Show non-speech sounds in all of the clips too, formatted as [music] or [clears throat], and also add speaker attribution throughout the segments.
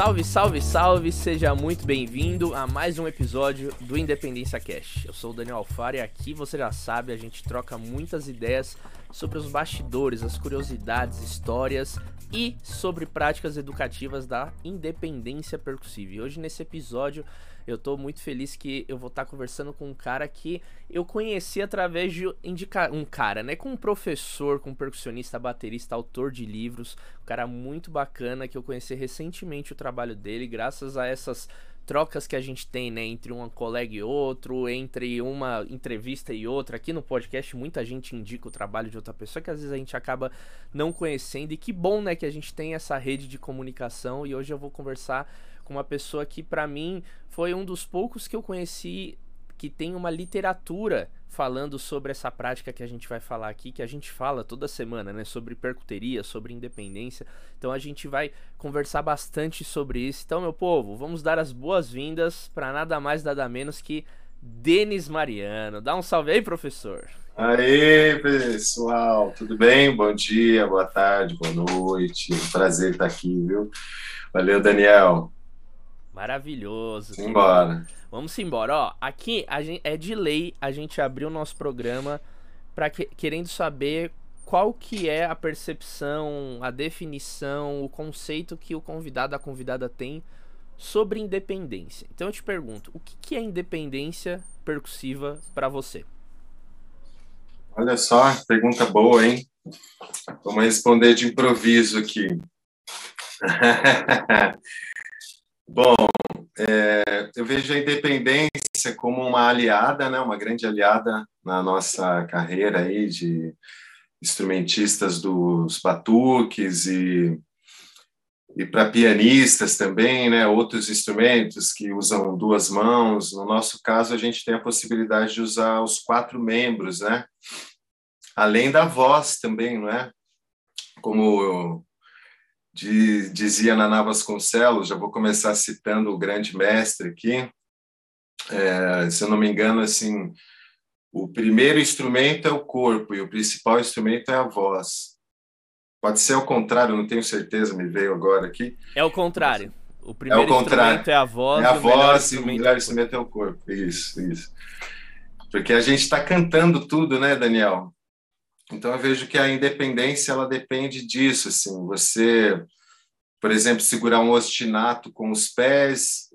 Speaker 1: Salve, salve, salve! Seja muito bem-vindo a mais um episódio do Independência Cash. Eu sou o Daniel Alfaro e aqui você já sabe, a gente troca muitas ideias sobre os bastidores, as curiosidades, histórias e sobre práticas educativas da independência percussiva. E hoje nesse episódio eu tô muito feliz que eu vou estar tá conversando com um cara que eu conheci através de indicar um cara, né, com um professor, com um percussionista, baterista, autor de livros, um cara muito bacana que eu conheci recentemente o trabalho dele, graças a essas trocas que a gente tem, né, entre um colega e outro, entre uma entrevista e outra. Aqui no podcast muita gente indica o trabalho de outra pessoa que às vezes a gente acaba não conhecendo. E que bom, né, que a gente tem essa rede de comunicação e hoje eu vou conversar com uma pessoa que para mim foi um dos poucos que eu conheci que tem uma literatura falando sobre essa prática que a gente vai falar aqui, que a gente fala toda semana, né, sobre percuteria, sobre independência. Então a gente vai conversar bastante sobre isso. Então, meu povo, vamos dar as boas-vindas para nada mais nada menos que Denis Mariano. Dá um salve aí, professor.
Speaker 2: Aí, pessoal, tudo bem? Bom dia, boa tarde, boa noite. prazer estar aqui, viu? Valeu, Daniel.
Speaker 1: Maravilhoso.
Speaker 2: Simbora.
Speaker 1: Vamos embora. Ó, aqui a gente, é de lei a gente abrir o nosso programa para que, querendo saber qual que é a percepção, a definição, o conceito que o convidado, a convidada tem sobre independência. Então eu te pergunto, o que, que é independência percussiva para você?
Speaker 2: Olha só, pergunta boa, hein? Vamos responder de improviso aqui. [laughs] Bom, é, eu vejo a independência como uma aliada, né, uma grande aliada na nossa carreira aí de instrumentistas dos batuques e, e para pianistas também, né, outros instrumentos que usam duas mãos. No nosso caso, a gente tem a possibilidade de usar os quatro membros, né, além da voz também, não é? Como de, dizia Naná Vasconcelos, já vou começar citando o grande mestre aqui, é, se eu não me engano, assim, o primeiro instrumento é o corpo e o principal instrumento é a voz. Pode ser ao contrário, não tenho certeza, me veio agora aqui.
Speaker 1: É o contrário. O primeiro é o contrário. instrumento é a voz.
Speaker 2: É a voz e o melhor instrumento é o corpo. Isso, isso. Porque a gente está cantando tudo, né, Daniel? Então eu vejo que a independência ela depende disso, assim, você, por exemplo, segurar um ostinato com os pés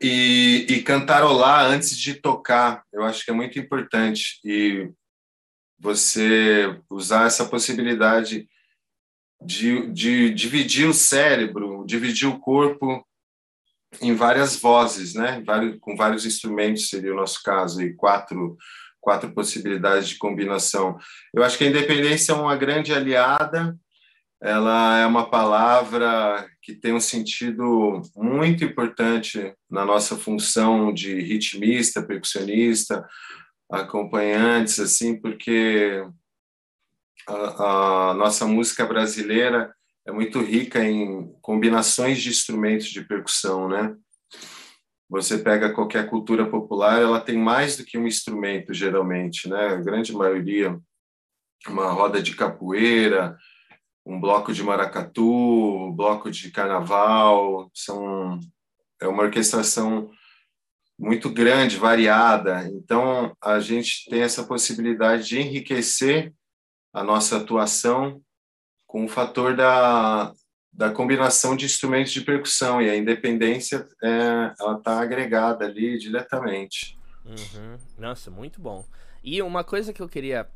Speaker 2: e, e cantarolar antes de tocar, eu acho que é muito importante e você usar essa possibilidade de, de dividir o cérebro, dividir o corpo em várias vozes, né? Com vários instrumentos seria o nosso caso e quatro quatro possibilidades de combinação. Eu acho que a independência é uma grande aliada, ela é uma palavra que tem um sentido muito importante na nossa função de ritmista, percussionista, acompanhantes, assim, porque a, a nossa música brasileira é muito rica em combinações de instrumentos de percussão, né? Você pega qualquer cultura popular, ela tem mais do que um instrumento, geralmente, né? A grande maioria, uma roda de capoeira, um bloco de maracatu, um bloco de carnaval, são é uma orquestração muito grande, variada. Então, a gente tem essa possibilidade de enriquecer a nossa atuação com o fator da, da combinação de instrumentos de percussão e a independência é, ela está agregada ali diretamente.
Speaker 1: Uhum. Nossa, muito bom. E uma coisa que eu queria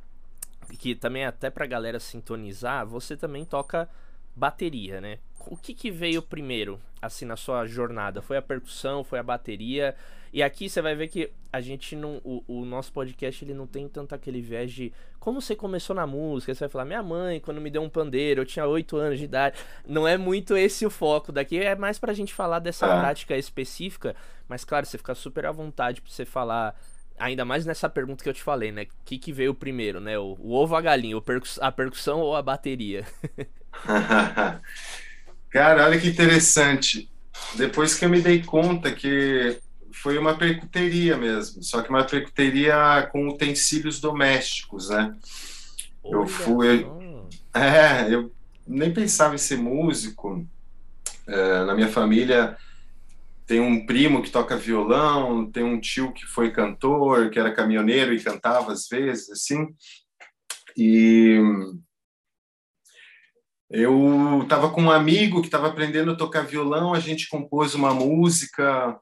Speaker 1: que também é até para galera sintonizar, você também toca bateria, né? O que, que veio primeiro, assim, na sua jornada? Foi a percussão, foi a bateria? E aqui você vai ver que a gente não. O, o, nosso podcast ele não tem tanto aquele viés de como você começou na música. Você vai falar, minha mãe, quando me deu um pandeiro, eu tinha 8 anos de idade. Não é muito esse o foco daqui, é mais pra gente falar dessa ah. prática específica. Mas claro, você fica super à vontade pra você falar. Ainda mais nessa pergunta que eu te falei, né? O que, que veio primeiro, né? O, o ovo a galinha? Percuss a percussão ou a bateria? [laughs]
Speaker 2: Cara, olha que interessante. Depois que eu me dei conta que foi uma percuteria mesmo, só que uma percuteria com utensílios domésticos, né? Olha eu fui. É, eu nem pensava em ser músico. É, na minha família tem um primo que toca violão, tem um tio que foi cantor, que era caminhoneiro e cantava às vezes, assim. E eu estava com um amigo que estava aprendendo a tocar violão, a gente compôs uma música,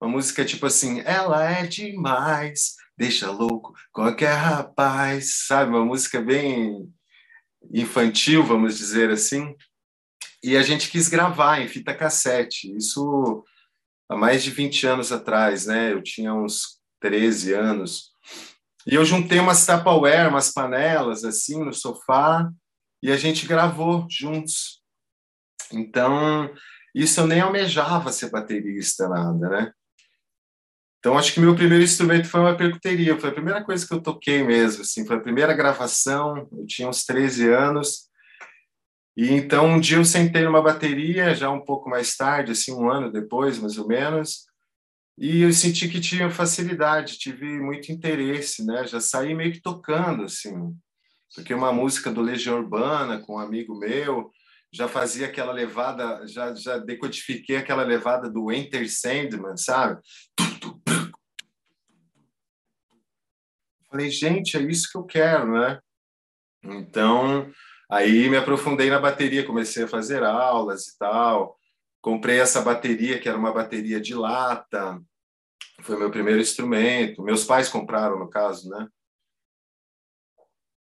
Speaker 2: uma música tipo assim, ela é demais, deixa louco qualquer rapaz, sabe? Uma música bem infantil, vamos dizer assim. E a gente quis gravar em fita cassete. Isso há mais de 20 anos atrás, né? Eu tinha uns 13 anos. E eu juntei umas Tupperware, umas panelas assim no sofá e a gente gravou juntos. Então, isso eu nem almejava ser baterista, nada, né? Então, acho que meu primeiro instrumento foi uma percuteria, foi a primeira coisa que eu toquei mesmo, assim, foi a primeira gravação, eu tinha uns 13 anos, e então um dia eu sentei numa bateria, já um pouco mais tarde, assim, um ano depois, mais ou menos, e eu senti que tinha facilidade, tive muito interesse, né, já saí meio que tocando, assim, porque uma música do Legião Urbana com um amigo meu, já fazia aquela levada, já, já decodifiquei aquela levada do Enter Sandman, sabe? Falei, gente, é isso que eu quero, né? Então, aí me aprofundei na bateria, comecei a fazer aulas e tal. Comprei essa bateria, que era uma bateria de lata. Foi meu primeiro instrumento. Meus pais compraram, no caso, né?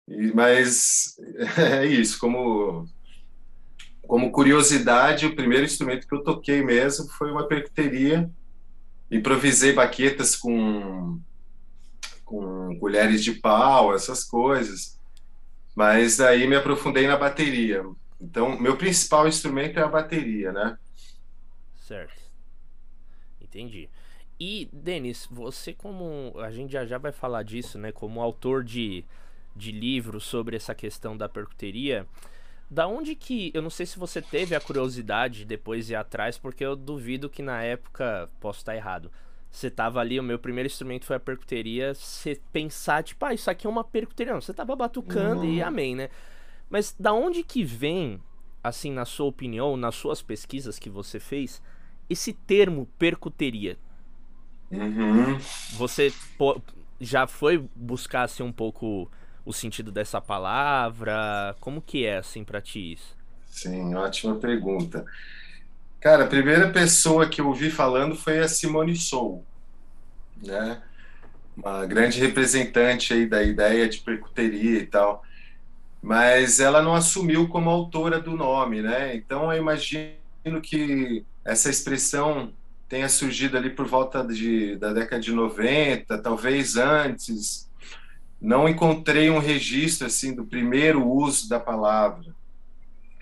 Speaker 2: E, mas [laughs] é isso, como como curiosidade, o primeiro instrumento que eu toquei mesmo foi uma percuteria. Improvisei baquetas com, com colheres de pau, essas coisas. Mas aí me aprofundei na bateria. Então, meu principal instrumento é a bateria, né?
Speaker 1: Certo. Entendi. E, Denis, você como... A gente já já vai falar disso, né? Como autor de de livros sobre essa questão da percuteria. Da onde que. Eu não sei se você teve a curiosidade de depois ir atrás, porque eu duvido que na época. Posso estar errado. Você tava ali, o meu primeiro instrumento foi a percuteria. Você pensar, tipo, ah, isso aqui é uma percuteria. Não, você tava batucando uhum. e amém, né? Mas da onde que vem, assim, na sua opinião, nas suas pesquisas que você fez, esse termo percuteria?
Speaker 2: Uhum.
Speaker 1: Você já foi buscar, assim, um pouco o sentido dessa palavra? Como que é assim para ti isso?
Speaker 2: Sim, ótima pergunta. Cara, a primeira pessoa que eu ouvi falando foi a Simone Sou, né? Uma grande representante aí da ideia de percuteria e tal. Mas ela não assumiu como autora do nome, né? Então eu imagino que essa expressão tenha surgido ali por volta de, da década de 90, talvez antes, não encontrei um registro assim do primeiro uso da palavra,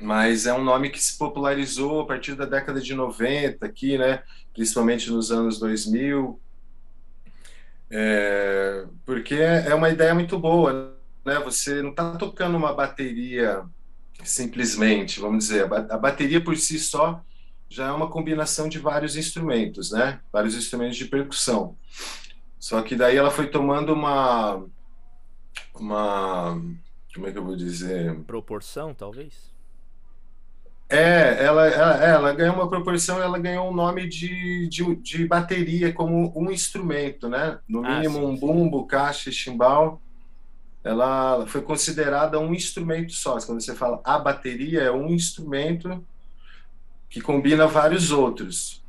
Speaker 2: mas é um nome que se popularizou a partir da década de 90 aqui, né? Principalmente nos anos 2000, é, porque é uma ideia muito boa, né? Você não está tocando uma bateria simplesmente, vamos dizer, a bateria por si só já é uma combinação de vários instrumentos, né? Vários instrumentos de percussão. Só que daí ela foi tomando uma uma. Como é que eu vou dizer?
Speaker 1: Proporção, talvez?
Speaker 2: É, ela, ela, ela ganhou uma proporção, ela ganhou o um nome de, de, de, bateria como um instrumento, né? No ah, mínimo, sim, um bumbo, caixa e chimbal. Ela foi considerada um instrumento só. Quando você fala a bateria, é um instrumento que combina vários outros.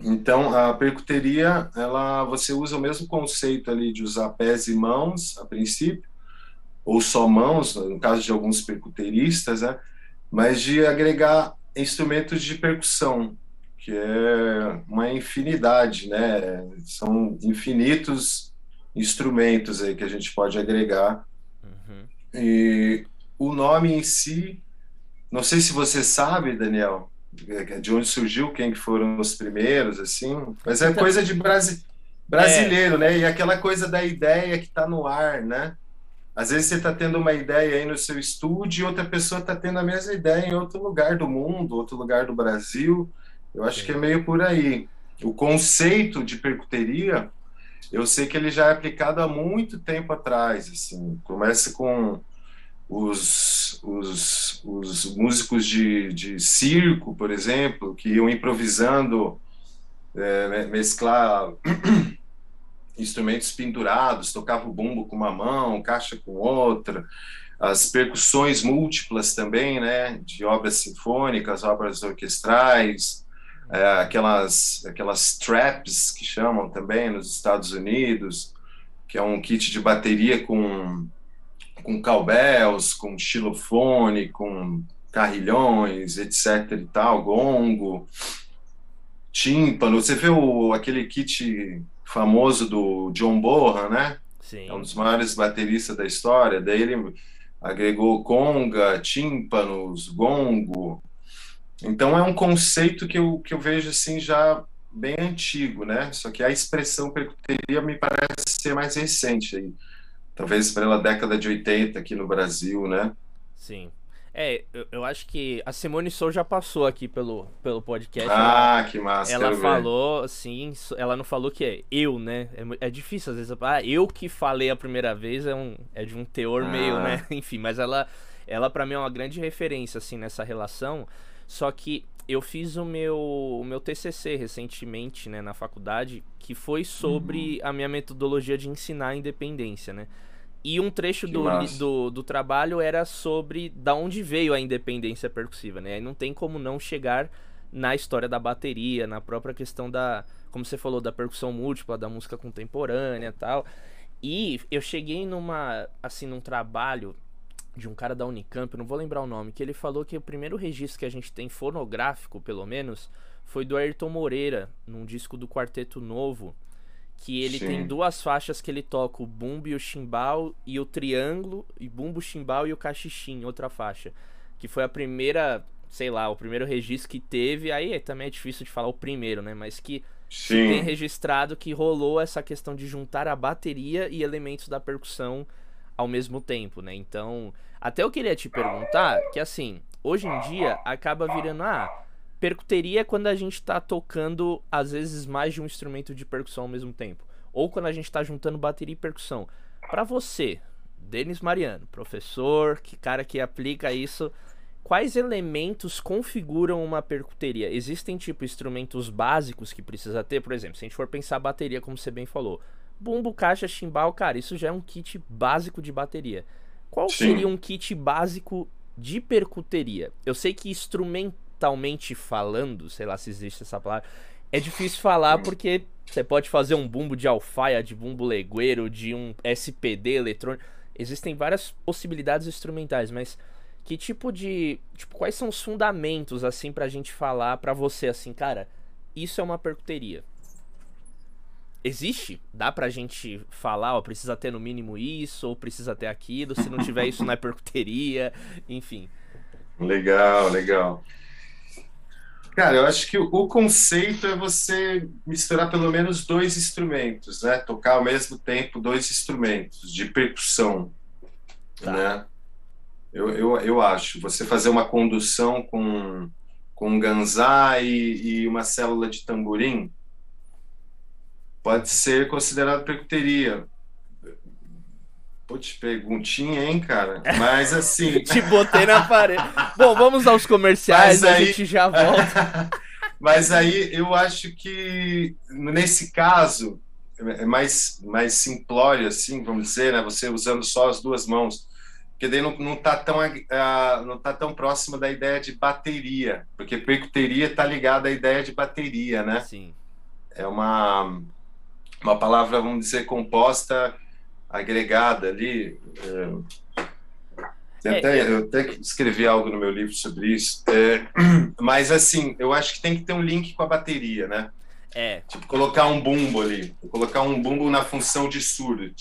Speaker 2: Então, a percuteria, ela, você usa o mesmo conceito ali de usar pés e mãos, a princípio, ou só mãos, no caso de alguns percuteristas, né? Mas de agregar instrumentos de percussão, que é uma infinidade, né? São infinitos instrumentos aí que a gente pode agregar. Uhum. E o nome em si, não sei se você sabe, Daniel, de onde surgiu, quem foram os primeiros, assim, mas é então, coisa de brasi brasileiro, é. né? E aquela coisa da ideia que está no ar, né? Às vezes você está tendo uma ideia aí no seu estúdio e outra pessoa está tendo a mesma ideia em outro lugar do mundo, outro lugar do Brasil. Eu acho Sim. que é meio por aí. O conceito de percuteria, eu sei que ele já é aplicado há muito tempo atrás. Assim, começa com os os, os, os músicos de, de circo, por exemplo, que iam improvisando, é, mesclar instrumentos pendurados, tocava o bumbo com uma mão, caixa com outra, as percussões múltiplas também, né, de obras sinfônicas, obras orquestrais, é, aquelas aquelas traps que chamam também nos Estados Unidos, que é um kit de bateria com com cowbells, com xilofone, com carrilhões, etc e tal, gongo, tímpano. Você vê o, aquele kit famoso do John Bonham, né?
Speaker 1: Sim.
Speaker 2: É um dos maiores bateristas da história. Daí ele agregou conga, tímpanos, gongo. Então é um conceito que eu, que eu vejo assim já bem antigo, né? Só que a expressão percuteria me parece ser mais recente aí. Talvez pela década de 80 aqui no Brasil, né?
Speaker 1: Sim. É, eu, eu, acho que a Simone Sou já passou aqui pelo, pelo podcast.
Speaker 2: Ah, ela, que massa.
Speaker 1: Ela falou, assim, ela não falou que é eu, né? É, é, difícil às vezes. Ah, eu que falei a primeira vez é, um, é de um teor ah. meio, né? [laughs] Enfim, mas ela, ela para mim é uma grande referência, assim, nessa relação. Só que eu fiz o meu, o meu TCC recentemente, né, na faculdade, que foi sobre uhum. a minha metodologia de ensinar a independência, né? E um trecho do, do, do, trabalho era sobre da onde veio a independência percussiva, né? Aí não tem como não chegar na história da bateria, na própria questão da, como você falou, da percussão múltipla, da música contemporânea tal. E eu cheguei numa, assim, num trabalho de um cara da Unicamp, não vou lembrar o nome, que ele falou que o primeiro registro que a gente tem fonográfico, pelo menos, foi do Ayrton Moreira, num disco do Quarteto Novo, que ele Sim. tem duas faixas que ele toca, o bumbo e o chimbal e o triângulo, e bumbo, chimbal e o cachixim, outra faixa. Que foi a primeira, sei lá, o primeiro registro que teve, aí também é difícil de falar o primeiro, né, mas que tem registrado que rolou essa questão de juntar a bateria e elementos da percussão ao mesmo tempo, né? Então, até eu queria te perguntar que assim, hoje em dia acaba virando ah, Percuteria é quando a gente tá tocando, às vezes, mais de um instrumento de percussão ao mesmo tempo. Ou quando a gente tá juntando bateria e percussão. Para você, Denis Mariano, professor, que cara que aplica isso, quais elementos configuram uma percuteria? Existem, tipo, instrumentos básicos que precisa ter? Por exemplo, se a gente for pensar bateria, como você bem falou. Bumbo, caixa, chimbal, cara, isso já é um kit básico de bateria. Qual Sim. seria um kit básico de percuteria? Eu sei que instrumento mentalmente falando, sei lá se existe essa palavra, é difícil falar porque você pode fazer um bumbo de alfaia, de bumbo legueiro, de um SPD eletrônico. Existem várias possibilidades instrumentais, mas que tipo de. Tipo, quais são os fundamentos, assim, pra gente falar pra você, assim, cara, isso é uma percuteria? Existe? Dá pra gente falar, ó, precisa ter no mínimo isso, ou precisa ter aquilo, se não tiver isso não é [laughs] percuteria, enfim.
Speaker 2: Legal, legal. Cara, eu acho que o conceito é você misturar pelo menos dois instrumentos, né? Tocar ao mesmo tempo dois instrumentos de percussão, tá. né? Eu, eu, eu acho. Você fazer uma condução com, com um ganzá e, e uma célula de tamborim pode ser considerado percuteria. Putz, perguntinha, hein, cara? Mas assim. [laughs]
Speaker 1: Te botei na parede. Bom, vamos aos comerciais, aí... a gente já volta. [laughs]
Speaker 2: Mas aí eu acho que nesse caso é mais, mais simplório, assim, vamos dizer, né? Você usando só as duas mãos. Porque daí não, não, tá tão, uh, não tá tão próximo da ideia de bateria. Porque percuteria está ligada à ideia de bateria, né?
Speaker 1: Sim.
Speaker 2: É uma, uma palavra, vamos dizer, composta agregada ali. É, é, até, eu até escrevi algo no meu livro sobre isso. É, [clears throat] mas, assim, eu acho que tem que ter um link com a bateria, né?
Speaker 1: É.
Speaker 2: Tipo, colocar um bumbo ali. Colocar um bumbo na função de surdo.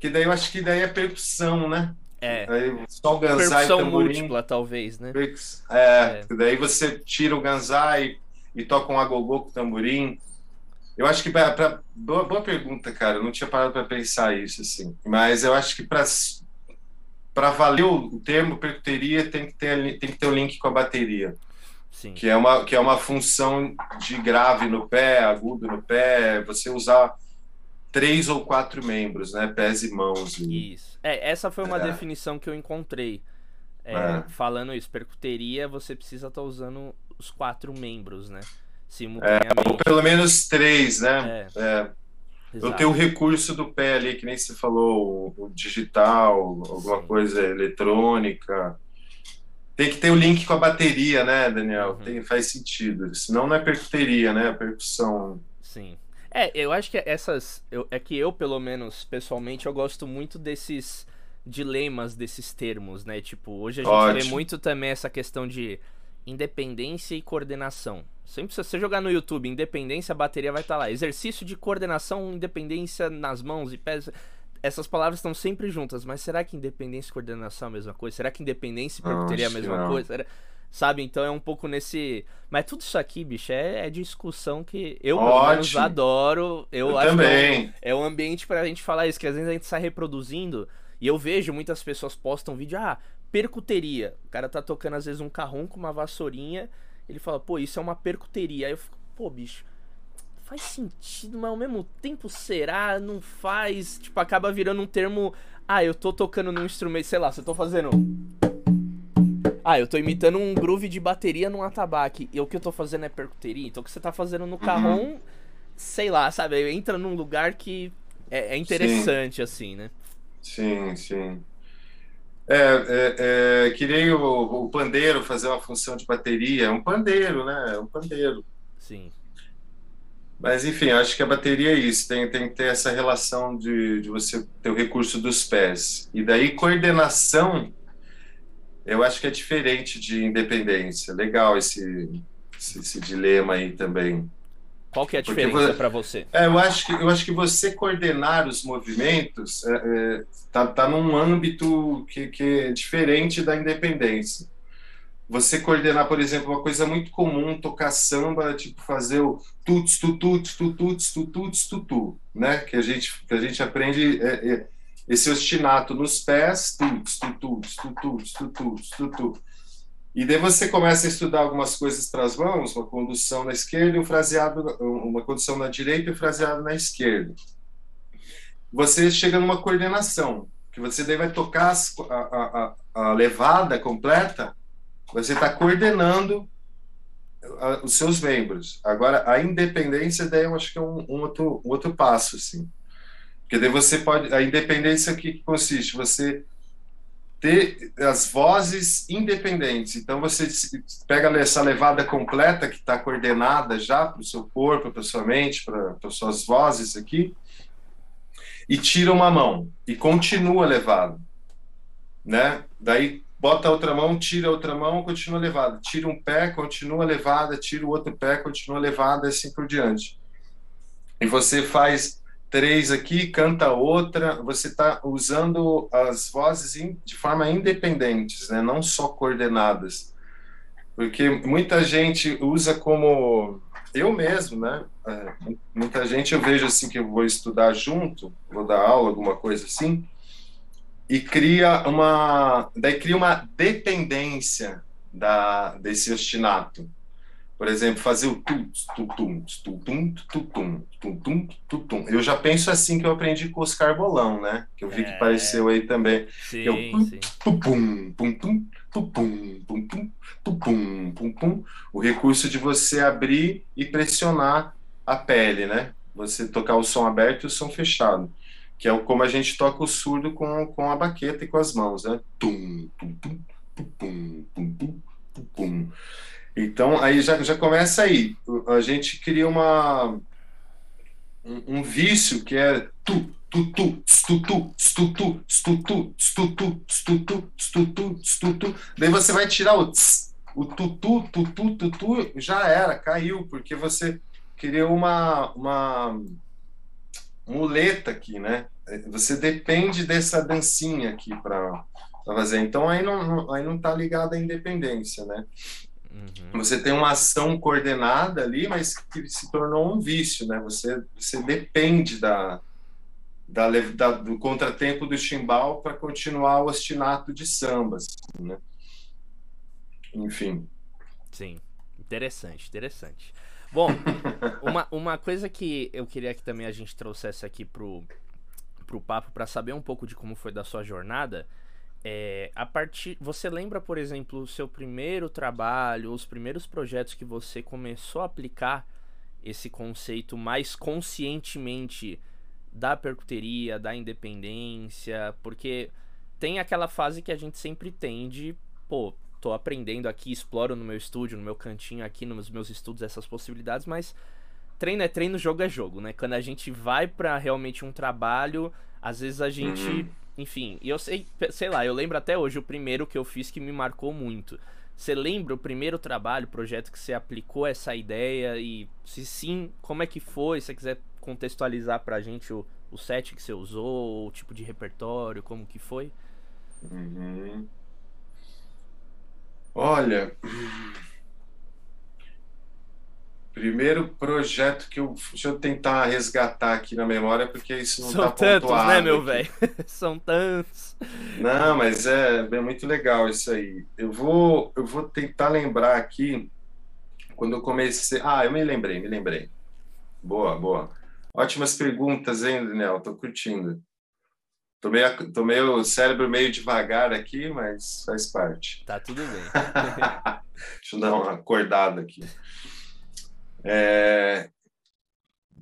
Speaker 2: Que daí eu acho que daí é percussão, né?
Speaker 1: É.
Speaker 2: Aí só o ganzai
Speaker 1: Percussão múltipla, talvez, né?
Speaker 2: É, é. Daí você tira o ganzai e tocam agogô com tamborim. Eu acho que para boa, boa pergunta, cara. Eu não tinha parado para pensar isso assim. Mas eu acho que para para valer o termo percuteria tem que ter tem que ter o um link com a bateria.
Speaker 1: Sim.
Speaker 2: Que é uma que é uma função de grave no pé, agudo no pé, você usar três ou quatro membros, né? Pés e mãos.
Speaker 1: Isso. É, essa foi uma é. definição que eu encontrei. É, é. Falando isso, percuteria, você precisa estar tá usando os quatro membros, né?
Speaker 2: Simultaneamente. É, ou pelo menos três, né? É. é. Eu tenho o recurso do pé ali, que nem você falou, o digital, alguma Sim. coisa eletrônica. Tem que ter o link com a bateria, né, Daniel? Uhum. Tem, faz sentido. Senão não é percuteria, né? A percussão.
Speaker 1: Sim. É, eu acho que essas. Eu, é que eu, pelo menos, pessoalmente, eu gosto muito desses dilemas desses termos, né? Tipo, hoje a gente Ótimo. vê muito também essa questão de independência e coordenação. Sempre se você jogar no YouTube independência, a bateria vai estar tá lá. Exercício de coordenação, independência nas mãos e pés. Essas palavras estão sempre juntas, mas será que independência e coordenação é a mesma coisa? Será que independência e percuteria é a mesma coisa? Será... Sabe? Então é um pouco nesse. Mas tudo isso aqui, bicho, é, é discussão que eu, menos, adoro. Eu, eu acho também. que é, é um ambiente pra gente falar isso, que às vezes a gente sai reproduzindo. E eu vejo muitas pessoas postam vídeo, ah, percuteria. O cara tá tocando às vezes um carrom com uma vassourinha. Ele fala, pô, isso é uma percuteria. Aí eu fico, pô, bicho, faz sentido, mas ao mesmo tempo será? Não faz? Tipo, acaba virando um termo. Ah, eu tô tocando num instrumento, sei lá, se eu tô fazendo. Ah, eu tô imitando um groove de bateria num atabaque. E o que eu tô fazendo é percuteria. Então o que você tá fazendo no carrom, uhum. sei lá, sabe? Entra num lugar que é, é interessante, sim. assim, né?
Speaker 2: Sim, sim. É, é, é, que nem o, o, pandeiro fazer uma função de bateria. É um pandeiro, né? É um pandeiro.
Speaker 1: Sim.
Speaker 2: Mas, enfim, acho que a bateria é isso. Tem, tem que ter essa relação de, de você ter o recurso dos pés. E daí, coordenação, eu acho que é diferente de independência. Legal esse, esse, esse dilema aí também.
Speaker 1: Qual que é a diferença para você?
Speaker 2: É, eu acho que eu acho que você coordenar os movimentos é, é, tá, tá num âmbito que, que é diferente da independência. Você coordenar, por exemplo, uma coisa muito comum, tocar samba, tipo fazer o tuts, tututs, tututs, tututs, tutu, né? Que a gente que a gente aprende é, é, esse ostinato nos pés, tuts, tututs, tututs, tututs, tututs. E daí você começa a estudar algumas coisas para as mãos, uma condução na esquerda e um fraseado, uma condução na direita e um fraseado na esquerda. Você chega numa coordenação, que você daí vai tocar a, a, a, levada completa, você está coordenando os seus membros. Agora, a independência daí eu acho que é um, um outro, um outro passo, assim. Porque daí você pode... A independência, que consiste? Você ter as vozes independentes. Então você pega essa levada completa que está coordenada já para o seu corpo, para sua mente, para as suas vozes aqui, e tira uma mão e continua levado, né? Daí bota a outra mão, tira a outra mão, continua levada. Tira um pé, continua levada. Tira o outro pé, continua levada, assim por diante. E você faz três aqui, canta outra, você está usando as vozes de forma independentes, né? não só coordenadas. Porque muita gente usa como. Eu mesmo, né? É, muita gente eu vejo assim que eu vou estudar junto, vou dar aula, alguma coisa assim, e cria uma. Daí cria uma dependência da, desse ostinato. Por exemplo, fazer o tum, tum, tum, tum, tum, tum, tum, tum, Eu já penso assim que eu aprendi com Oscar Bolão, né? Que eu vi que apareceu aí também.
Speaker 1: Sim, eu, sim. Pum, pum,
Speaker 2: pum, pum, pum, pum, pum, pum, pum, pum, pum. O recurso de você abrir e pressionar a pele, né? Você tocar o som aberto e o som fechado. Que é como a gente toca o surdo com, com a baqueta e com as mãos, né? Tum, tum, tum, pum, pum, pum, pum, pum. Então, aí já, já começa aí. A gente cria uma, um, um vício que é tu, tu, tu, stu, tu, stu, tu, stu, tu, stu, tu, stu, tu, stu, tu, stu, tu. Daí você vai tirar o tss, o tutu, tutu, tutu, já era, caiu, porque você criou uma, uma muleta aqui, né? Você depende dessa dancinha aqui para fazer. Então aí não, aí não tá ligado à independência, né? Uhum. Você tem uma ação coordenada ali, mas que se tornou um vício, né? Você, você depende da, da, da do contratempo do chimbal para continuar o ostinato de sambas, assim, né? Enfim.
Speaker 1: Sim, interessante, interessante. Bom, [laughs] uma, uma coisa que eu queria que também a gente trouxesse aqui pro, pro papo para saber um pouco de como foi da sua jornada. É, a partir, você lembra, por exemplo, o seu primeiro trabalho, os primeiros projetos que você começou a aplicar esse conceito mais conscientemente da percuteria, da independência, porque tem aquela fase que a gente sempre tem de, pô, tô aprendendo aqui, exploro no meu estúdio, no meu cantinho aqui, nos meus estudos essas possibilidades, mas treino é treino, jogo é jogo, né? Quando a gente vai para realmente um trabalho, às vezes a gente, uhum. Enfim, e eu sei, sei lá, eu lembro até hoje o primeiro que eu fiz que me marcou muito. Você lembra o primeiro trabalho, projeto que você aplicou essa ideia e se sim, como é que foi? Se você quiser contextualizar pra gente o, o set que você usou, o tipo de repertório, como que foi?
Speaker 2: Uhum. Olha, [clears throat] Primeiro projeto que eu. Deixa eu tentar resgatar aqui na memória, porque isso não
Speaker 1: São
Speaker 2: tá
Speaker 1: tantos, né, meu velho? [laughs] São tantos.
Speaker 2: Não, mas é, é muito legal isso aí. Eu vou, eu vou tentar lembrar aqui quando eu comecei. Ah, eu me lembrei, me lembrei. Boa, boa. Ótimas perguntas, hein, Daniel? Tô curtindo. Tô meio, tô meio cérebro meio devagar aqui, mas faz parte.
Speaker 1: Tá tudo bem. [laughs]
Speaker 2: Deixa eu dar uma acordada aqui. É,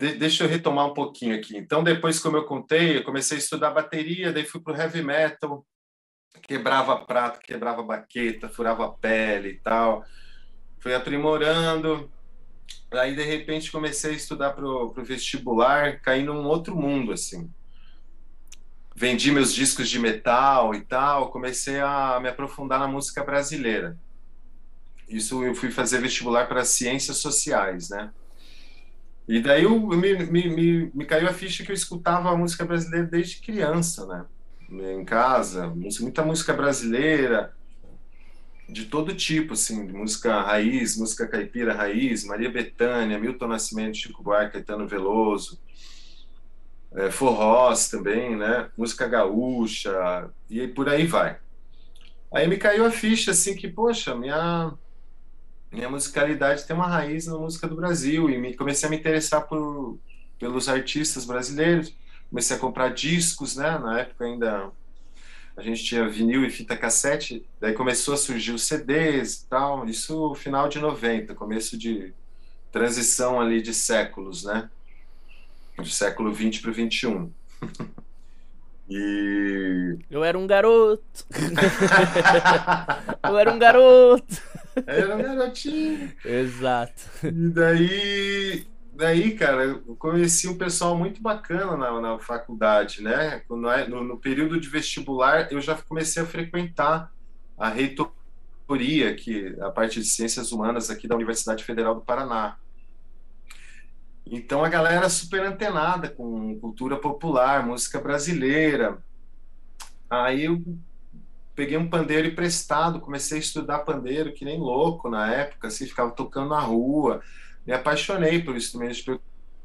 Speaker 2: de, deixa eu retomar um pouquinho aqui. Então, depois, como eu contei, eu comecei a estudar bateria, daí fui para o heavy metal, quebrava prato, quebrava baqueta, furava pele e tal. Fui aprimorando. Aí, de repente, comecei a estudar para o vestibular, caí num outro mundo, assim. Vendi meus discos de metal e tal, comecei a me aprofundar na música brasileira. Isso eu fui fazer vestibular para ciências sociais, né? E daí eu, me, me, me, me caiu a ficha que eu escutava a música brasileira desde criança, né? Em casa, muita música brasileira, de todo tipo, assim, música raiz, música caipira raiz, Maria Bethânia, Milton Nascimento, Chico Buarque, Caetano Veloso, é, forrós também, né? Música gaúcha, e por aí vai. Aí me caiu a ficha, assim, que, poxa, minha minha musicalidade tem uma raiz na música do Brasil e me, comecei a me interessar por, pelos artistas brasileiros. Comecei a comprar discos, né? Na época ainda a gente tinha vinil e fita cassete, daí começou a surgir os CDs e tal. Isso final de 90, começo de transição ali de séculos, né? Do século 20 para o 21. E.
Speaker 1: Eu era um garoto. [laughs] eu era um garoto.
Speaker 2: Era um garotinho.
Speaker 1: Exato.
Speaker 2: E daí, daí, cara, eu conheci um pessoal muito bacana na, na faculdade, né? No, no período de vestibular, eu já comecei a frequentar a reitoria, que a parte de ciências humanas aqui da Universidade Federal do Paraná. Então a galera super antenada com cultura popular, música brasileira. Aí eu peguei um pandeiro emprestado, comecei a estudar pandeiro que nem louco na época, assim, ficava tocando na rua. Me apaixonei por instrumentos de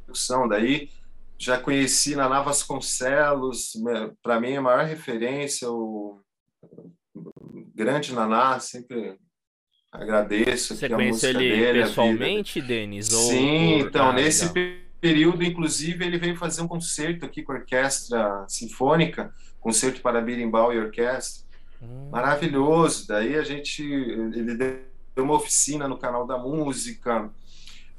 Speaker 2: percussão. Daí já conheci Naná Vasconcelos, para mim a maior referência, o grande Naná, sempre agradeço.
Speaker 1: Você conheceu ele dele, pessoalmente, Denis?
Speaker 2: Sim, ou... então, ah, nesse legal. período, inclusive, ele veio fazer um concerto aqui com a Orquestra Sinfônica, concerto para birimbau e orquestra. Hum. Maravilhoso. Daí a gente, ele deu uma oficina no canal da música,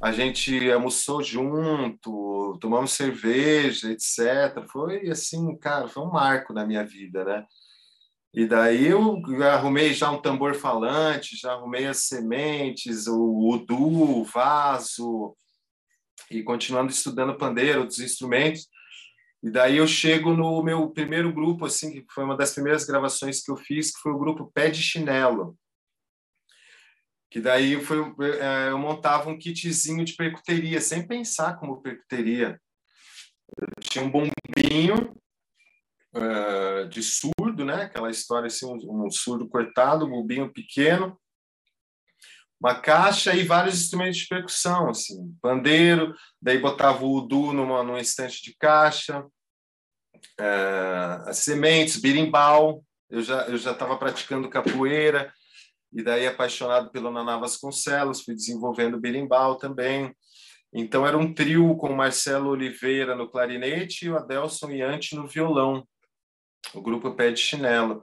Speaker 2: a gente almoçou junto, tomamos cerveja, etc. Foi assim, cara, foi um marco na minha vida, né? E daí eu arrumei já um tambor falante, já arrumei as sementes, o udu, o vaso, e continuando estudando pandeiro, outros instrumentos. E daí eu chego no meu primeiro grupo, assim, que foi uma das primeiras gravações que eu fiz, que foi o grupo Pé de Chinelo. Que daí foi, é, eu montava um kitzinho de percuteria, sem pensar como percuteria. Eu tinha um bombinho uh, de surdo, né? Aquela história assim, um, surdo cortado, um bombinho pequeno, uma caixa e vários instrumentos de percussão, assim, pandeiro, daí botava o udu numa, numa estante de caixa, uh, as sementes, birimbau, eu já eu já estava praticando capoeira, e daí apaixonado pelo Naná Vasconcelos, fui desenvolvendo berimbau também. Então era um trio com Marcelo Oliveira no clarinete e o Adelson Iante no violão, o grupo Pé de Chinelo.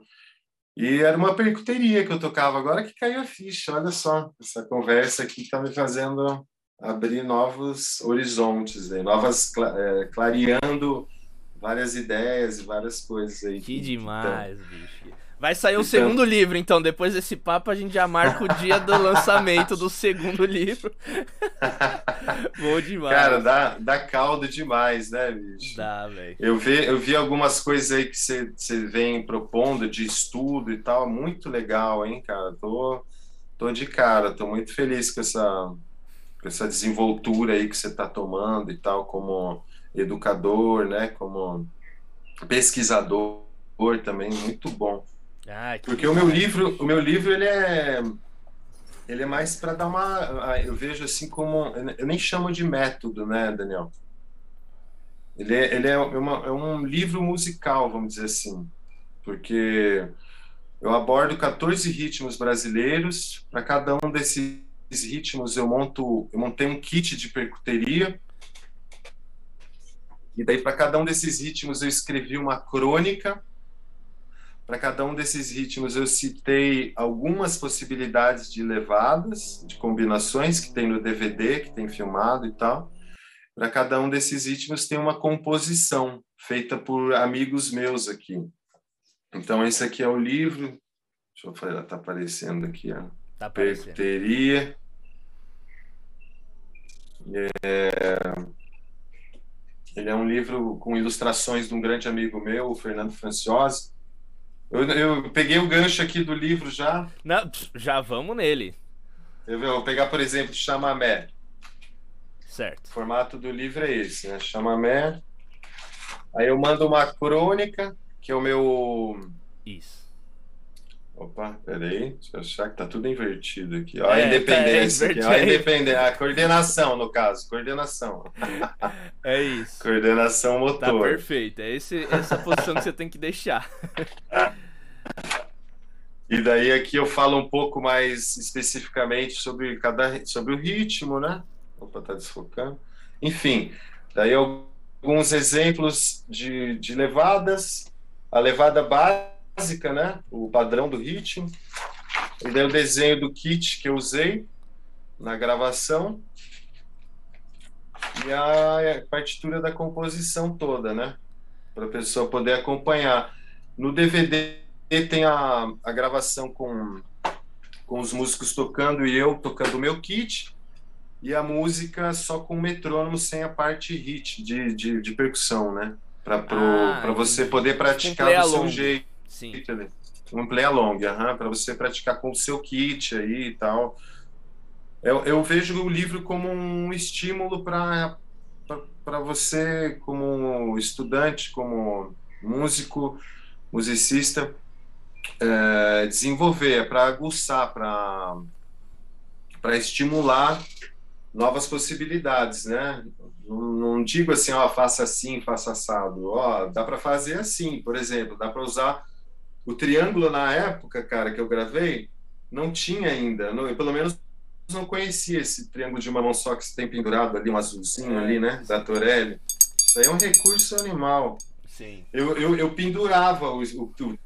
Speaker 2: E era uma percuteria que eu tocava, agora que caiu a ficha, olha só, essa conversa aqui está me fazendo abrir novos horizontes, aí, novas, é, clareando várias ideias e várias coisas aí.
Speaker 1: Que, que demais, bicho. Vai sair o então... segundo livro, então. Depois desse papo, a gente já marca o dia do [laughs] lançamento do segundo livro. [laughs] Bom demais.
Speaker 2: Cara, dá, dá caldo demais, né, bicho?
Speaker 1: Dá, velho.
Speaker 2: Eu vi, eu vi algumas coisas aí que você vem propondo de estudo e tal. Muito legal, hein, cara? Tô, tô de cara, tô muito feliz com essa, com essa desenvoltura aí que você tá tomando e tal, como educador, né? Como pesquisador também, muito bom.
Speaker 1: Ah,
Speaker 2: Porque o meu livro, o meu livro ele é ele é mais para dar uma eu vejo assim como eu nem chamo de método, né, Daniel? Ele é, ele é, uma, é um livro musical, vamos dizer assim, porque eu abordo 14 ritmos brasileiros. Para cada um desses ritmos eu monto, eu montei um kit de percuteria. E daí para cada um desses ritmos eu escrevi uma crônica para cada um desses ritmos, eu citei algumas possibilidades de levadas, de combinações que tem no DVD, que tem filmado e tal. Para cada um desses ritmos, tem uma composição feita por amigos meus aqui. Então, esse aqui é o livro. Deixa eu falar, está aparecendo aqui, ó.
Speaker 1: Tá
Speaker 2: Percuteria. É... Ele é um livro com ilustrações de um grande amigo meu, o Fernando Franciosi eu, eu peguei o gancho aqui do livro já.
Speaker 1: Não, já vamos nele.
Speaker 2: Eu vou pegar, por exemplo, Chamamé.
Speaker 1: Certo.
Speaker 2: O formato do livro é esse, né? Chamamé. Aí eu mando uma crônica, que é o meu.
Speaker 1: Isso.
Speaker 2: Opa, peraí, deixa eu achar que tá tudo invertido aqui. Ó, é, a independência tá, a independência, a coordenação, no caso, coordenação. [laughs]
Speaker 1: É isso.
Speaker 2: Coordenação motor. Tá
Speaker 1: perfeito, é esse, essa posição que você tem que deixar. [laughs]
Speaker 2: E daí aqui eu falo um pouco mais especificamente sobre cada sobre o ritmo, né? Opa, tá desfocando. Enfim, daí alguns exemplos de, de levadas. A levada básica, né? O padrão do ritmo. E daí o desenho do kit que eu usei na gravação. E a partitura da composição toda, né? Para a pessoa poder acompanhar. No DVD tem a, a gravação com, com os músicos tocando e eu tocando o meu kit, e a música só com o metrônomo sem a parte hit de, de, de percussão, né? Para ah, você poder praticar do seu jeito.
Speaker 1: Sim.
Speaker 2: Um play along, uhum, para você praticar com o seu kit aí e tal. Eu, eu vejo o livro como um estímulo para você, como estudante, como músico, musicista é, desenvolver, é para aguçar, para estimular novas possibilidades, né? Não, não, digo assim, ó, faça assim, faça assado. Ó, dá para fazer assim, por exemplo, dá para usar o triângulo na época, cara, que eu gravei, não tinha ainda, não, eu pelo menos não conhecia esse triângulo de uma mão só que você tem pendurado ali, um azulzinho é, ali, né, da Torelli. Isso aí é um recurso animal.
Speaker 1: Sim.
Speaker 2: Eu, eu, eu pendurava o, o, o,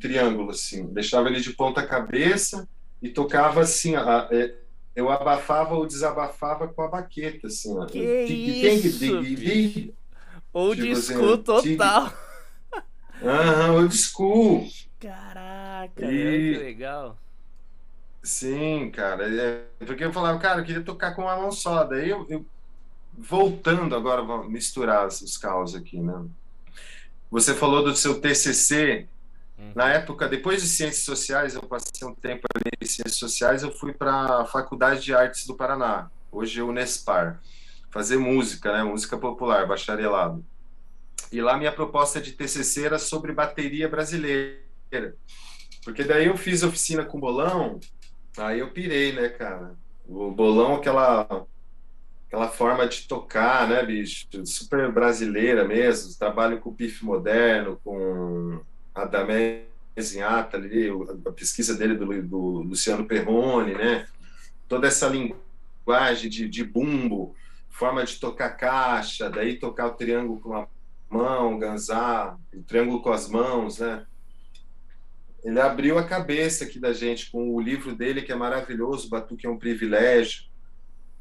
Speaker 2: triângulo, assim, deixava ele de ponta cabeça e tocava assim, a, é, eu abafava ou desabafava com a baqueta, assim. Ó.
Speaker 1: Que isso, Old tipo assim, school total.
Speaker 2: Aham, old school.
Speaker 1: Caraca, e... que legal.
Speaker 2: Sim, cara. É, porque eu falava, cara, eu queria tocar com uma mão só. Daí eu, eu voltando agora, vou misturar os caos aqui, né? Você falou do seu TCC. Uhum. Na época, depois de Ciências Sociais, eu passei um tempo ali em Ciências Sociais, eu fui para a Faculdade de Artes do Paraná, hoje é o Unespar, fazer música, né? Música popular, bacharelado. E lá minha proposta de TCC era sobre bateria brasileira. Porque daí eu fiz oficina com bolão, aí eu pirei, né, cara? O bolão, aquela aquela forma de tocar, né, bicho? Super brasileira mesmo. Trabalho com pif moderno, com Adamé em ata ali, a pesquisa dele do, do Luciano Perrone, né? Toda essa linguagem de, de bumbo, forma de tocar caixa, daí tocar o triângulo com a mão, ganzar, o triângulo com as mãos, né? Ele abriu a cabeça aqui da gente com o livro dele, que é maravilhoso, Batuque é um Privilégio.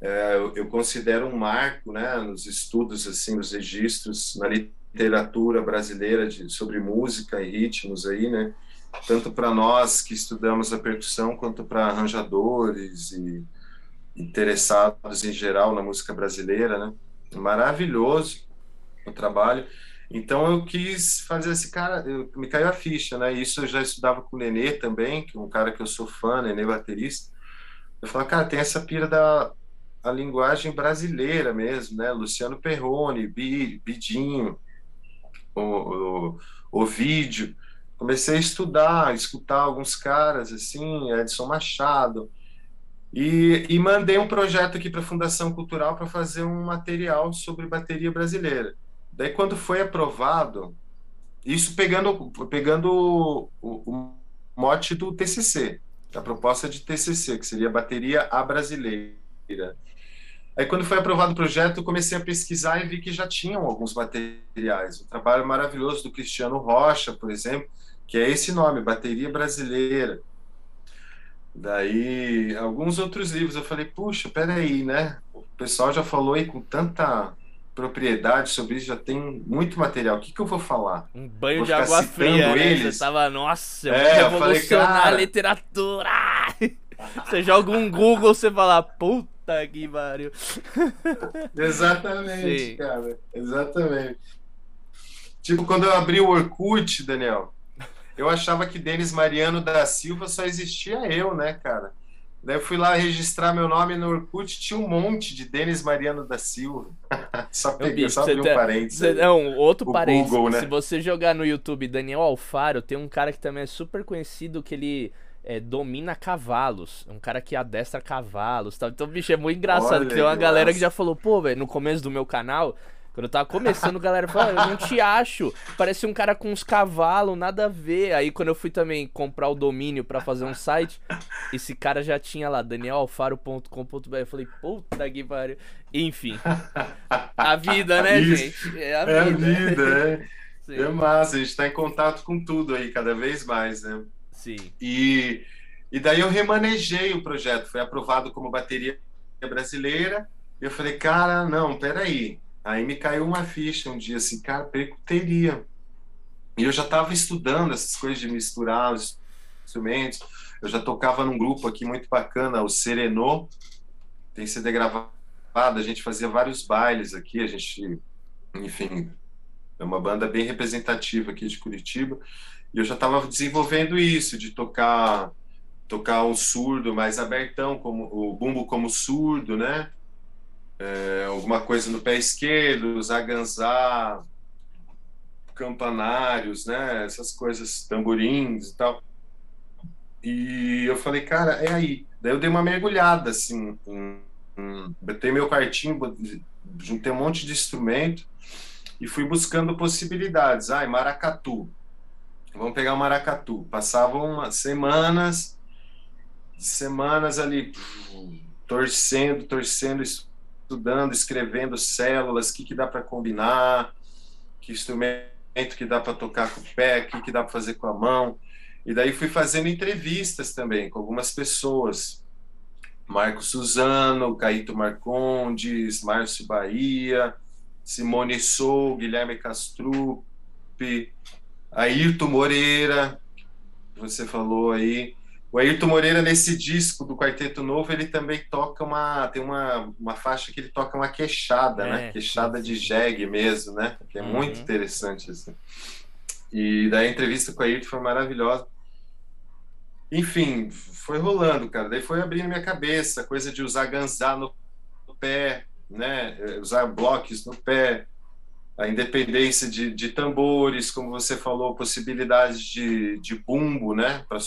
Speaker 2: É, eu, eu, considero um marco né, nos estudos, assim, nos registros, na literatura brasileira de, sobre música e ritmos aí, né? Tanto para nós que estudamos a percussão, quanto para arranjadores e interessados em geral na música brasileira, né? Maravilhoso o trabalho. Então eu quis fazer esse cara, eu, me caiu a ficha, né? Isso eu já estudava com o Nenê também, que é um cara que eu sou fã, Nenê baterista. Eu falei, cara, tem essa pira da a linguagem brasileira mesmo, né? Luciano Perrone, Bidinho, o, o, o vídeo. Comecei a estudar, escutar alguns caras assim, Edson Machado, e, e mandei um projeto aqui para a Fundação Cultural para fazer um material sobre bateria brasileira. Daí, quando foi aprovado, isso pegando, pegando o, o, mote do TCC, a proposta de TCC, que seria bateria a brasileira. Aí, quando foi aprovado o projeto, eu comecei a pesquisar e vi que já tinham alguns materiais. Um trabalho maravilhoso do Cristiano Rocha, por exemplo, que é esse nome, Bateria Brasileira. Daí, alguns outros livros, eu falei, puxa, peraí, né? O pessoal já falou aí com tanta propriedade sobre isso, já tem muito material. O que, que eu vou falar?
Speaker 1: Um banho de água fria, né? Eles? Você tava, nossa, eu é, vou revolucionar a literatura! [laughs] você joga um Google, você fala, puta que pariu. [laughs]
Speaker 2: Exatamente, Sim. cara. Exatamente. Tipo, quando eu abri o Orkut, Daniel, eu achava que Denis Mariano da Silva só existia eu, né, cara? Daí eu fui lá registrar meu nome no Orkut, tinha um monte de Denis Mariano da Silva. [laughs] só peguei, bicho, só abri um tá, parênteses.
Speaker 1: Não, outro parênteses. Google, né? Se você jogar no YouTube Daniel Alfaro, tem um cara que também é super conhecido que ele é, domina cavalos. Um cara que adestra cavalos. Tá? Então, bicho, é muito engraçado. Olha, tem uma galera que já falou, pô, velho, no começo do meu canal, quando eu tava começando, a galera falou, eu não te acho. Parece um cara com uns cavalos, nada a ver. Aí quando eu fui também comprar o domínio para fazer um site, esse cara já tinha lá, danielalfaro.com.br. Eu falei, puta que pariu. Enfim. A vida, né, Isso. gente?
Speaker 2: É a vida. É a vida, é. [laughs] É massa, a gente tá em contato com tudo aí, cada vez mais, né?
Speaker 1: Sim.
Speaker 2: E, e daí eu remanejei o projeto, foi aprovado como bateria brasileira. Eu falei, cara, não, peraí Aí me caiu uma ficha um dia assim, cara, percuteria. E eu já estava estudando essas coisas de misturar os instrumentos. Eu já tocava num grupo aqui muito bacana, o Serenô. Tem CD gravado, a gente fazia vários bailes aqui, a gente, enfim, é uma banda bem representativa aqui de Curitiba. E eu já estava desenvolvendo isso, de tocar tocar o surdo mais abertão, como o bumbo como surdo, né? é, alguma coisa no pé esquerdo, usar ganzá, campanários, né? Essas coisas, tamborins e tal. E eu falei, cara, é aí. Daí eu dei uma mergulhada, assim, em, em, botei meu quartinho, juntei um monte de instrumento e fui buscando possibilidades. Ai, maracatu. Vamos pegar o maracatu. Passavam umas semanas, semanas ali, torcendo, torcendo, estudando, escrevendo células, o que, que dá para combinar, que instrumento que dá para tocar com o pé, o que, que dá para fazer com a mão. E daí fui fazendo entrevistas também com algumas pessoas. Marco Suzano, Caíto Marcondes, Márcio Bahia, Simone Sou, Guilherme Castrupe, Ayrton Moreira, você falou aí, o Ayrton Moreira, nesse disco do Quarteto Novo, ele também toca uma. Tem uma, uma faixa que ele toca uma queixada, né? é, né? Queixada de jegue mesmo, né? Que é uhum. muito interessante, assim. E daí a entrevista com o Ayrton foi maravilhosa. Enfim, foi rolando, cara. Daí foi abrindo minha cabeça, coisa de usar ganzá no, no pé, né? Usar blocos no pé, a independência de, de tambores, como você falou, possibilidades de, de bumbo, né? Para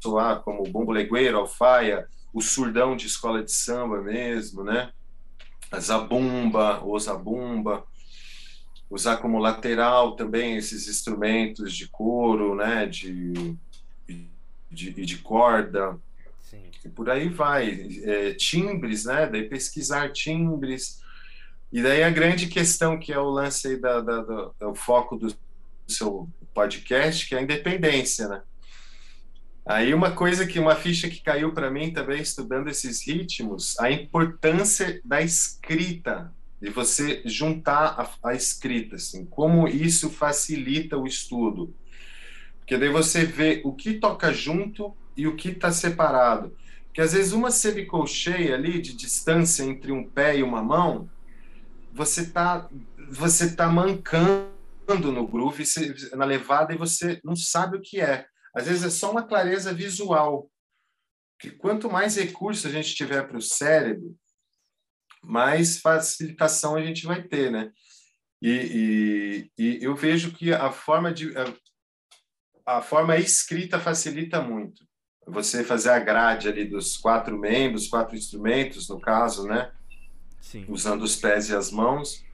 Speaker 2: soar como Bombo Legueiro, Alfaia, o surdão de escola de samba mesmo, né? A zabumba, o zabumba. usar como lateral também esses instrumentos de couro, né, de, de, de corda, Sim. e por aí vai. É, timbres, né, daí pesquisar timbres, e daí a grande questão que é o lance aí da, da, do foco do seu podcast, que é a independência, né? Aí uma coisa que uma ficha que caiu para mim também estudando esses ritmos, a importância da escrita, de você juntar a, a escrita, assim, como isso facilita o estudo. Porque daí você vê o que toca junto e o que está separado. Porque às vezes uma semicolcheia ali de distância entre um pé e uma mão, você está você tá mancando no groove, na levada, e você não sabe o que é. Às vezes é só uma clareza visual. Que quanto mais recursos a gente tiver para o cérebro, mais facilitação a gente vai ter, né? E, e, e eu vejo que a forma de a, a, forma escrita facilita muito. Você fazer a grade ali dos quatro membros, quatro instrumentos, no caso, né? Sim. Usando os pés e as mãos,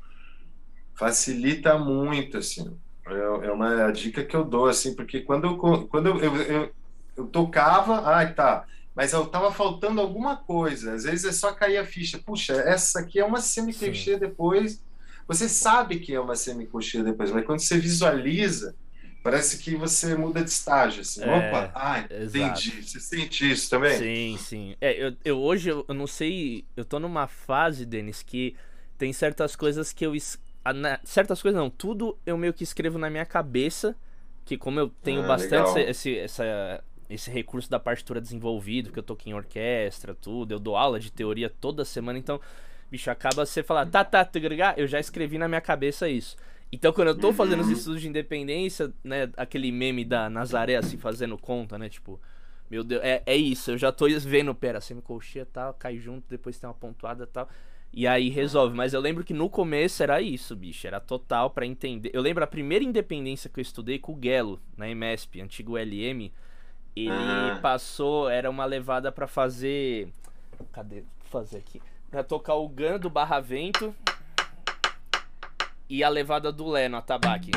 Speaker 2: facilita muito, assim. É, é uma dica que eu dou, assim, porque quando eu, quando eu, eu, eu, eu tocava, ah, tá, mas eu tava faltando alguma coisa. Às vezes é só cair a ficha. Puxa, essa aqui é uma semicolcheia depois. Você sabe que é uma semicolcheia depois, mas quando você visualiza, parece que você muda de estágio. Assim. É, Opa, ah, entendi. Você sente isso também?
Speaker 1: Sim, sim. É, eu, eu hoje eu, eu não sei. Eu tô numa fase, Denis, que tem certas coisas que eu certas coisas não, tudo eu meio que escrevo na minha cabeça, que como eu tenho ah, bastante esse, essa, esse recurso da partitura desenvolvido, que eu toco em orquestra, tudo, eu dou aula de teoria toda semana, então, bicho, acaba você falar, tá, tá, tá, eu já escrevi na minha cabeça isso. Então, quando eu tô fazendo os uhum. estudos de independência, né, aquele meme da Nazaré, assim, fazendo conta, né, tipo, meu Deus, é, é isso, eu já tô vendo, pera, semicolcheia tal, cai junto, depois tem uma pontuada tal. E aí resolve. Mas eu lembro que no começo era isso, bicho. Era total para entender. Eu lembro a primeira independência que eu estudei com o Gelo, na MESP, antigo LM. Ele ah. passou, era uma levada para fazer. Cadê? Vou fazer aqui. Pra tocar o Gun do Barra Vento. E a levada do Lé no atabaque.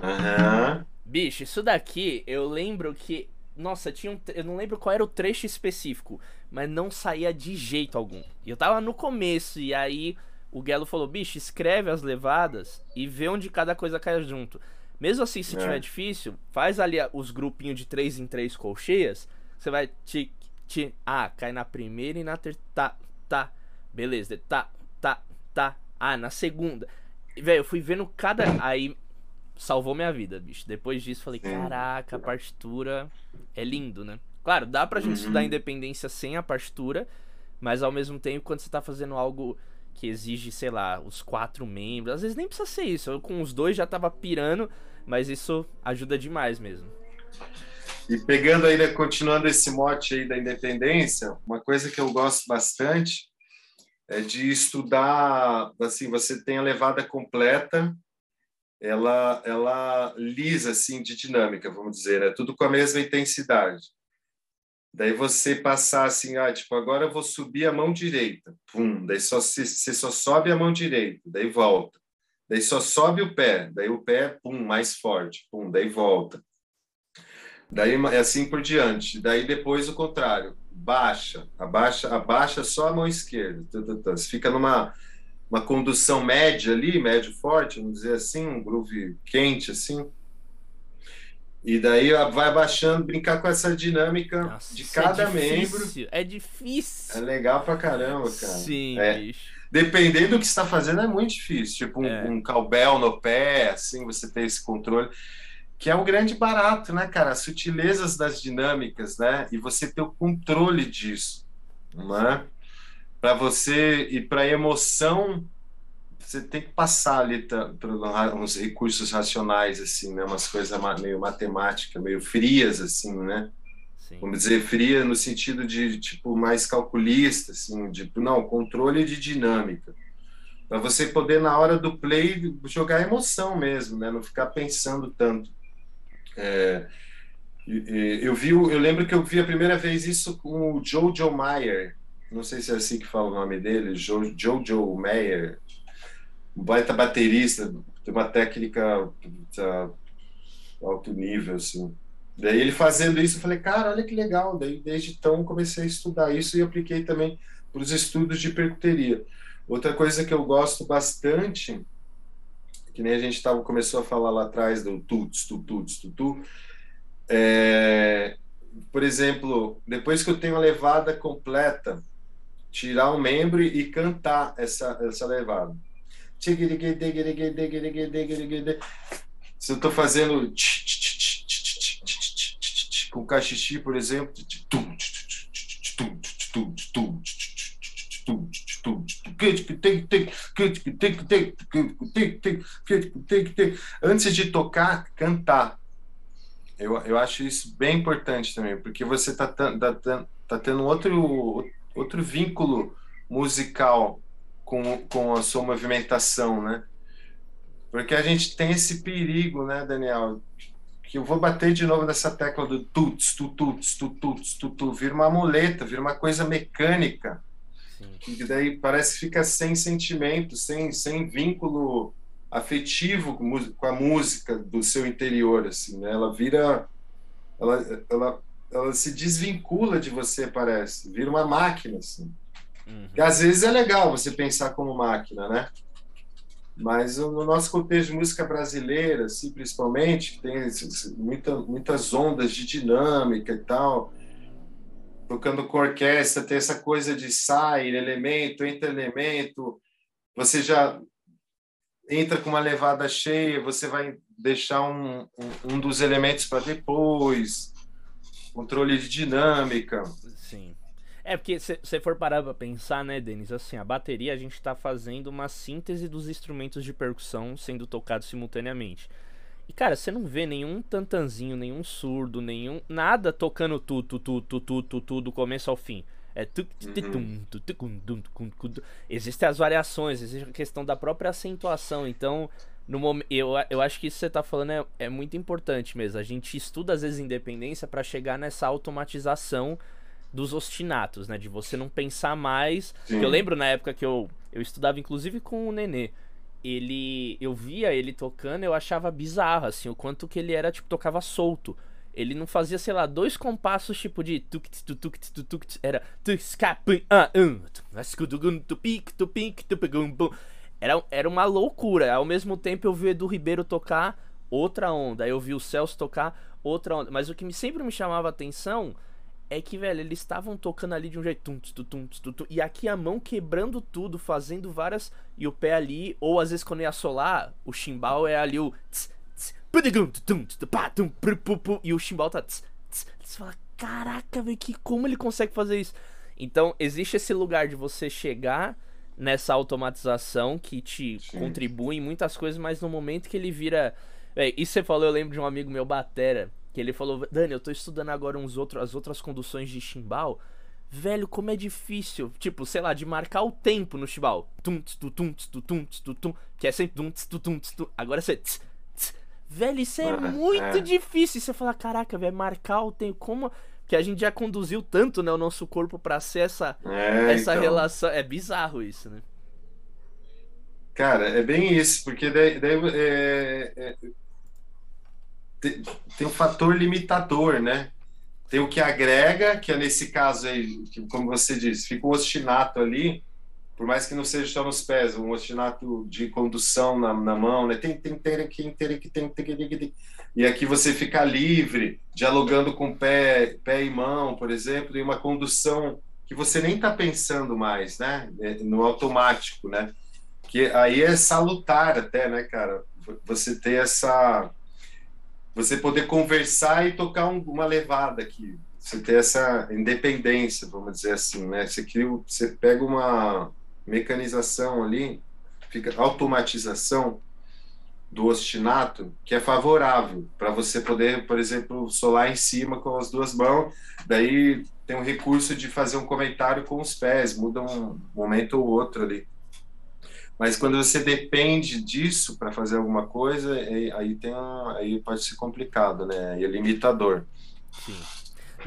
Speaker 2: Aham.
Speaker 1: Bicho, isso daqui eu lembro que nossa, tinha um, eu não lembro qual era o trecho específico, mas não saía de jeito algum. E eu tava no começo, e aí o Gelo falou: bicho, escreve as levadas e vê onde cada coisa cai junto. Mesmo assim, se é. tiver difícil, faz ali os grupinhos de três em três colcheias. Você vai te, te. Ah, cai na primeira e na terceira. Tá, tá. Beleza. Tá, tá. Ah, na segunda. Velho, eu fui vendo cada. Aí salvou minha vida, bicho. Depois disso, falei, caraca, a partitura é lindo, né? Claro, dá pra gente uhum. estudar independência sem a partitura, mas ao mesmo tempo, quando você tá fazendo algo que exige, sei lá, os quatro membros, às vezes nem precisa ser isso. Eu com os dois já tava pirando, mas isso ajuda demais mesmo.
Speaker 2: E pegando ainda, continuando esse mote aí da independência, uma coisa que eu gosto bastante de estudar, assim, você tem a levada completa, ela, ela lisa assim de dinâmica, vamos dizer, é tudo com a mesma intensidade. Daí você passar assim, ah, tipo, agora eu vou subir a mão direita, pum, daí só você só sobe a mão direita, daí volta. Daí só sobe o pé, daí o pé, pum, mais forte, pum, daí volta. Daí é assim por diante. Daí depois o contrário, baixa, abaixa, abaixa só a mão esquerda. Você fica numa uma condução média ali, médio forte, vamos dizer assim, um groove quente assim. E daí vai abaixando, brincar com essa dinâmica Nossa, de é cada
Speaker 1: é
Speaker 2: membro.
Speaker 1: É difícil.
Speaker 2: É legal pra caramba, cara.
Speaker 1: Sim,
Speaker 2: é.
Speaker 1: bicho.
Speaker 2: Dependendo do que está fazendo, é muito difícil. Tipo um, é. um cowbell no pé, assim, você ter esse controle. Que é um grande barato, né, cara? As sutilezas das dinâmicas, né? E você ter o controle disso, não é? para você e para a emoção você tem que passar ali por uns recursos racionais assim né umas coisas meio matemática meio frias assim né Sim. vamos dizer fria no sentido de tipo mais calculista assim de não controle de dinâmica para você poder na hora do play jogar emoção mesmo né não ficar pensando tanto é, eu vi eu lembro que eu vi a primeira vez isso com o Joe Meyer não sei se é assim que fala o nome dele, jo, Jojo Meyer, um baita baterista, tem uma técnica tá, alto nível, assim. Daí ele fazendo isso, eu falei, cara, olha que legal. Daí desde então comecei a estudar isso e apliquei também para os estudos de percuteria. Outra coisa que eu gosto bastante, que nem a gente tava, começou a falar lá atrás do tuts, tu, tuts, tu, tu, é, por exemplo, depois que eu tenho a levada completa, tirar um membro e cantar essa, essa levada. Se eu estou fazendo com cachixi, por exemplo, antes de tocar, cantar. Eu, eu acho isso bem importante também, porque você está tá, tá, tá tendo outro, outro vínculo musical com, com a sua movimentação, né? Porque a gente tem esse perigo, né, Daniel? Que eu vou bater de novo nessa tecla do tuts, tu tuts, tu tuts, tu tu, vira uma muleta, vira uma coisa mecânica. Sim. Que daí parece que fica sem sentimento, sem, sem vínculo afetivo com a música do seu interior, assim, né? Ela vira, ela, ela, ela se desvincula de você, parece, vira uma máquina, assim. Uhum. Que às vezes é legal você pensar como máquina, né? Mas no nosso contexto de música brasileira, assim, principalmente, tem muita, muitas ondas de dinâmica e tal, tocando com orquestra, tem essa coisa de sair, elemento, entra elemento, você já entra com uma levada cheia, você vai deixar um, um, um dos elementos para depois, controle de dinâmica.
Speaker 1: Sim. É, porque se você for parar pra pensar, né, Denis, assim, a bateria a gente tá fazendo uma síntese dos instrumentos de percussão sendo tocados simultaneamente. E, cara, você não vê nenhum tantanzinho, nenhum surdo, nenhum. nada tocando tudo, tudo, tudo, tudo, tudo, do começo ao fim. É Existem as variações, existe a questão da própria acentuação. Então, no momento, eu, eu acho que isso que você está falando é, é muito importante mesmo. A gente estuda às vezes independência para chegar nessa automatização dos ostinatos, né? De você não pensar mais. eu lembro na época que eu, eu estudava, inclusive, com o Nenê. Ele. Eu via ele tocando, eu achava bizarro, assim, o quanto que ele era, tipo, tocava solto. Ele não fazia, sei lá, dois compassos tipo de era era, era uma loucura. Ao mesmo tempo eu vi o Edu Ribeiro tocar outra onda, eu vi o Celso tocar outra onda. Mas o que sempre me chamava atenção é que, velho, eles estavam tocando ali de um jeito. Tum, tum, tum, tum, tum, e aqui a mão quebrando tudo, fazendo várias. E o pé ali, ou às vezes quando ia solar, o chimbal é ali o. E o chimbal tá. Você fala, caraca, velho, que como ele consegue fazer isso? Então, existe esse lugar de você chegar nessa automatização que te contribui em muitas coisas, mas no momento que ele vira. Véio, isso você falou, eu lembro de um amigo meu, Batera, que ele falou: Dani, eu tô estudando agora uns outros, as outras conduções de chimbal. Velho, como é difícil, tipo, sei lá, de marcar o tempo no chimbal. Tum, tum, tum, tum, tum, tum, tum, que é sempre tum, tum, tum, tum. Agora você Velho, isso é muito é. difícil. Você fala, caraca, velho, marcar o tempo. Como. Que a gente já conduziu tanto, né, o nosso corpo para ser essa, é, essa então... relação. É bizarro isso, né?
Speaker 2: Cara, é bem isso, porque daí, daí é, é, tem, um fator limitador, né? Tem o que agrega, que é nesse caso aí, que, como você disse, fica o ostinato ali, por mais que não seja só nos pés, um ostinato de condução na, na mão, né? Tem, tem, tem, tem, tem, tem, tem, tem, e aqui você fica livre, dialogando com pé, pé e mão, por exemplo, e uma condução que você nem está pensando mais, né? É, no automático, né? Que aí é salutar até, né, cara? Você ter essa, você poder conversar e tocar um, uma levada aqui, você ter essa independência, vamos dizer assim, né? Você, cria, você pega uma mecanização ali, fica automatização do ostinato que é favorável para você poder, por exemplo, solar em cima com as duas mãos. Daí tem um recurso de fazer um comentário com os pés, muda um momento ou outro ali. Mas quando você depende disso para fazer alguma coisa, aí, tem um, aí pode ser complicado, né? Aí é limitador.
Speaker 1: Sim.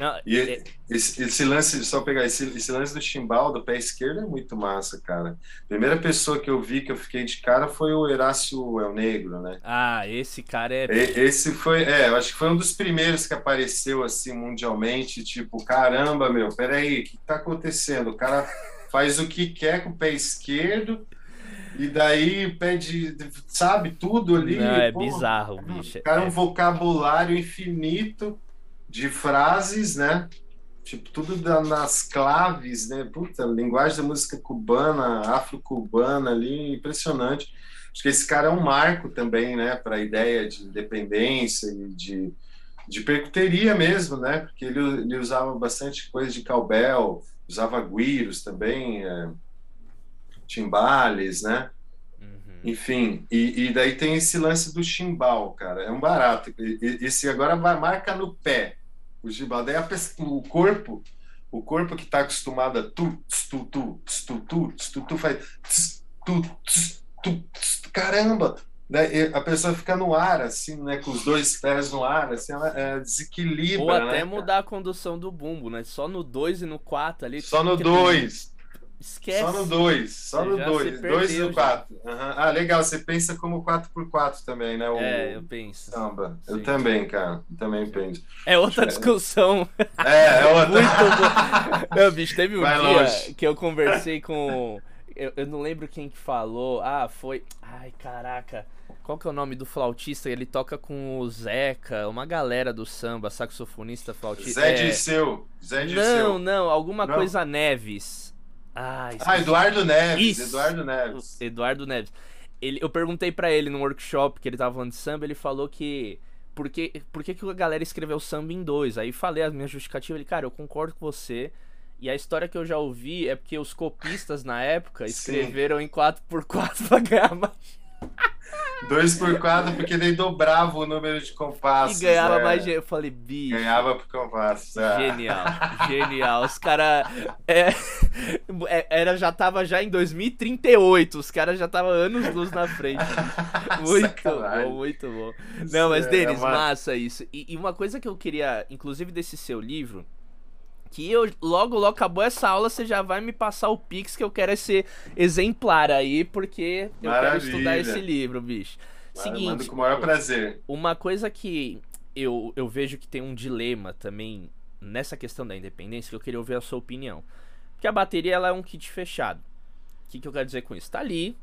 Speaker 2: Não, e é... esse, esse, lance, só pegar esse, esse, lance do chimbal do pé esquerdo é muito massa, cara. Primeira pessoa que eu vi que eu fiquei de cara foi o Herácio El Negro, né?
Speaker 1: Ah, esse cara é.
Speaker 2: E, esse foi, é, eu acho que foi um dos primeiros que apareceu assim mundialmente, tipo, caramba, meu, peraí, o que tá acontecendo? O cara faz o que quer com o pé esquerdo e daí pede, sabe, tudo ali.
Speaker 1: Não, é bizarro, bicho.
Speaker 2: Cara,
Speaker 1: é.
Speaker 2: um vocabulário infinito de frases, né? Tipo, tudo da, nas claves, né? Puta, linguagem da música cubana, afro-cubana ali, impressionante. Acho que esse cara é um marco também, né, para a ideia de independência e de, de percuteria mesmo, né? Porque ele, ele usava bastante coisa de cowbell, usava guiros também, é, timbales, né? Uhum. Enfim, e, e, daí tem esse lance do chimbal, cara, é um barato. Esse agora vai marca no pé, o chimbal. Daí a, o corpo, o corpo que está acostumado a tu, tu, tu, tu, tu, tu, tu faz tu, tu, tu, caramba, Daí a pessoa fica no ar, assim, né? Com os dois pés no ar, assim, ela é, desequilibra. Ou
Speaker 1: até
Speaker 2: né,
Speaker 1: mudar a condução do bumbo, né? Só no 2 e no 4 ali.
Speaker 2: Só no 2.
Speaker 1: Esquece.
Speaker 2: Só no 2, só no 2. 2 e no 4. Uhum. Ah, legal, você pensa como 4x4 também, né? O...
Speaker 1: É, eu penso.
Speaker 2: Samba. Sim. Eu também, cara. Eu também penso.
Speaker 1: É outra discussão.
Speaker 2: É, é outra. [laughs]
Speaker 1: Muito bom. Meu, bicho, teve um Vai dia longe. que eu conversei com. Eu, eu não lembro quem que falou. Ah, foi. Ai, caraca. Qual que é o nome do flautista? Ele toca com o Zeca, uma galera do samba, saxofonista, flautista.
Speaker 2: Zé é... Disseu. Zé
Speaker 1: Disseu. Não, não, alguma não. coisa Neves. Ah,
Speaker 2: ah, Eduardo Neves. Isso. Eduardo Neves.
Speaker 1: Eduardo Neves. Ele, eu perguntei para ele no workshop que ele tava falando de samba, ele falou que. Por que, por que, que a galera escreveu samba em dois? Aí falei as minhas justificativas. Ele, cara, eu concordo com você. E a história que eu já ouvi é porque os copistas na época escreveram Sim. em 4x4 [laughs] pra ganhar mais.
Speaker 2: 2 por 4 porque daí dobrava o número de compassos.
Speaker 1: E ganhava
Speaker 2: né?
Speaker 1: mais dinheiro. Eu falei, bicho.
Speaker 2: Ganhava por compassos. É.
Speaker 1: Genial, genial. Os caras. É, é, era, já tava já em 2038. Os caras já tava anos luz na frente. Muito Sacanagem. bom, muito bom. Não, mas é, Denis, uma... massa isso. E, e uma coisa que eu queria, inclusive desse seu livro que eu logo, logo acabou essa aula, você já vai me passar o Pix que eu quero ser exemplar aí, porque eu Maravilha. quero estudar esse livro, bicho. Seguinte. Mando
Speaker 2: com o maior prazer.
Speaker 1: Uma coisa que eu, eu vejo que tem um dilema também nessa questão da independência, que eu queria ouvir a sua opinião. Porque a bateria ela é um kit fechado. O que, que eu quero dizer com isso? Tá ali,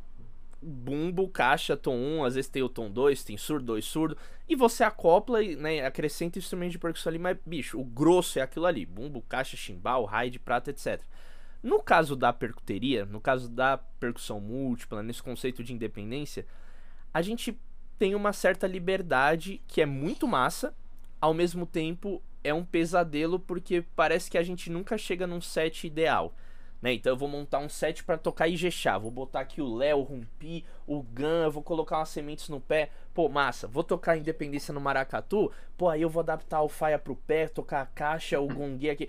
Speaker 1: bumbo, caixa, tom 1, às vezes tem o tom 2, tem surdo, 2 surdo, e você acopla e né, acrescenta instrumento de percussão ali, mas bicho, o grosso é aquilo ali, bumbo, caixa, chimbal, raio prata, etc. No caso da percuteria, no caso da percussão múltipla, nesse conceito de independência, a gente tem uma certa liberdade que é muito massa, ao mesmo tempo é um pesadelo porque parece que a gente nunca chega num set ideal. Né? Então eu vou montar um set para tocar Ijexá. Vou botar aqui o Léo, o Rumpi, o Gan, eu vou colocar umas sementes no pé. Pô, massa, vou tocar Independência no Maracatu. Pô, aí eu vou adaptar o faia pro pé, tocar a caixa, o gongue aqui.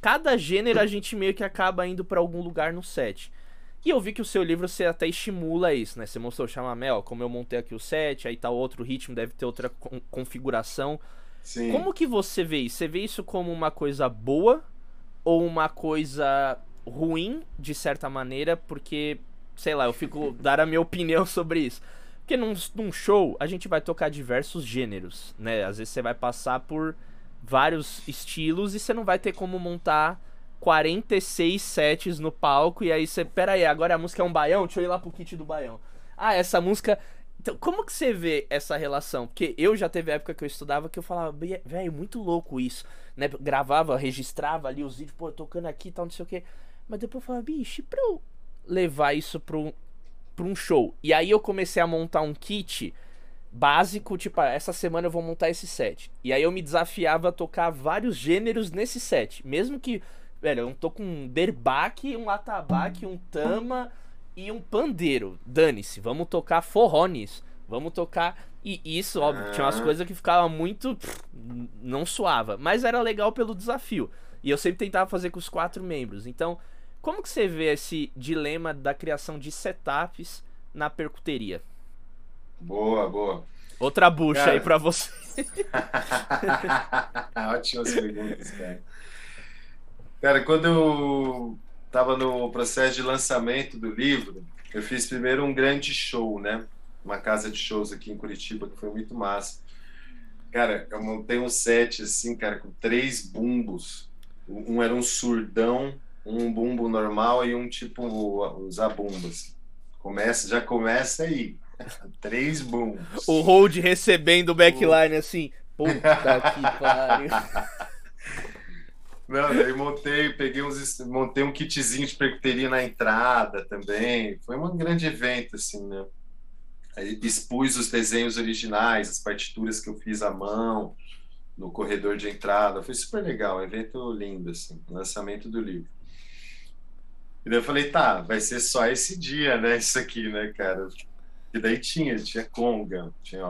Speaker 1: Cada gênero a gente meio que acaba indo para algum lugar no set. E eu vi que o seu livro você até estimula isso, né? Você mostrou o chamamé, como eu montei aqui o set, aí tá outro ritmo, deve ter outra configuração.
Speaker 2: Sim.
Speaker 1: Como que você vê isso? Você vê isso como uma coisa boa ou uma coisa ruim, de certa maneira, porque, sei lá, eu fico [laughs] dar a minha opinião sobre isso. Porque num, num show a gente vai tocar diversos gêneros, né? Às vezes você vai passar por vários estilos e você não vai ter como montar 46 sets no palco e aí você, pera aí, agora a música é um baião, deixa eu ir lá pro kit do baião. Ah, essa música então, como que você vê essa relação? Porque eu já teve época que eu estudava que eu falava, velho, muito louco isso, né? Gravava, registrava ali os vídeos, pô, tocando aqui e tal, não sei o que. Mas depois eu falei, bicho, pra eu levar isso pro, pra um show? E aí eu comecei a montar um kit básico, tipo, ah, essa semana eu vou montar esse set. E aí eu me desafiava a tocar vários gêneros nesse set. Mesmo que, velho, eu tô com um derbaque, um atabaque, um tama e um pandeiro. Dane-se, vamos tocar forró nisso. Vamos tocar. E isso, óbvio, tinha umas coisas que ficava muito. Pff, não suava. Mas era legal pelo desafio. E eu sempre tentava fazer com os quatro membros. Então, como que você vê esse dilema da criação de setups na percuteria?
Speaker 2: Boa, boa.
Speaker 1: Outra bucha cara... aí para você. [laughs]
Speaker 2: Ótimas perguntas, cara. Cara, quando eu estava no processo de lançamento do livro, eu fiz primeiro um grande show, né? Uma casa de shows aqui em Curitiba que foi muito massa. Cara, eu montei um set assim, cara, com três bumbos. Um era um surdão, um bumbo normal e um tipo os abumbas. Começa, já começa aí. [laughs] Três bumbos.
Speaker 1: O hold recebendo o backline assim. Puta [laughs] que pariu.
Speaker 2: Não, daí montei, peguei uns, montei um kitzinho de percuteria na entrada também. Foi um grande evento, assim, né? Aí expus os desenhos originais, as partituras que eu fiz à mão no corredor de entrada. Foi super legal, um evento lindo, assim, lançamento do livro. E daí eu falei, tá, vai ser só esse dia, né? Isso aqui, né, cara? E daí tinha, tinha conga, tinha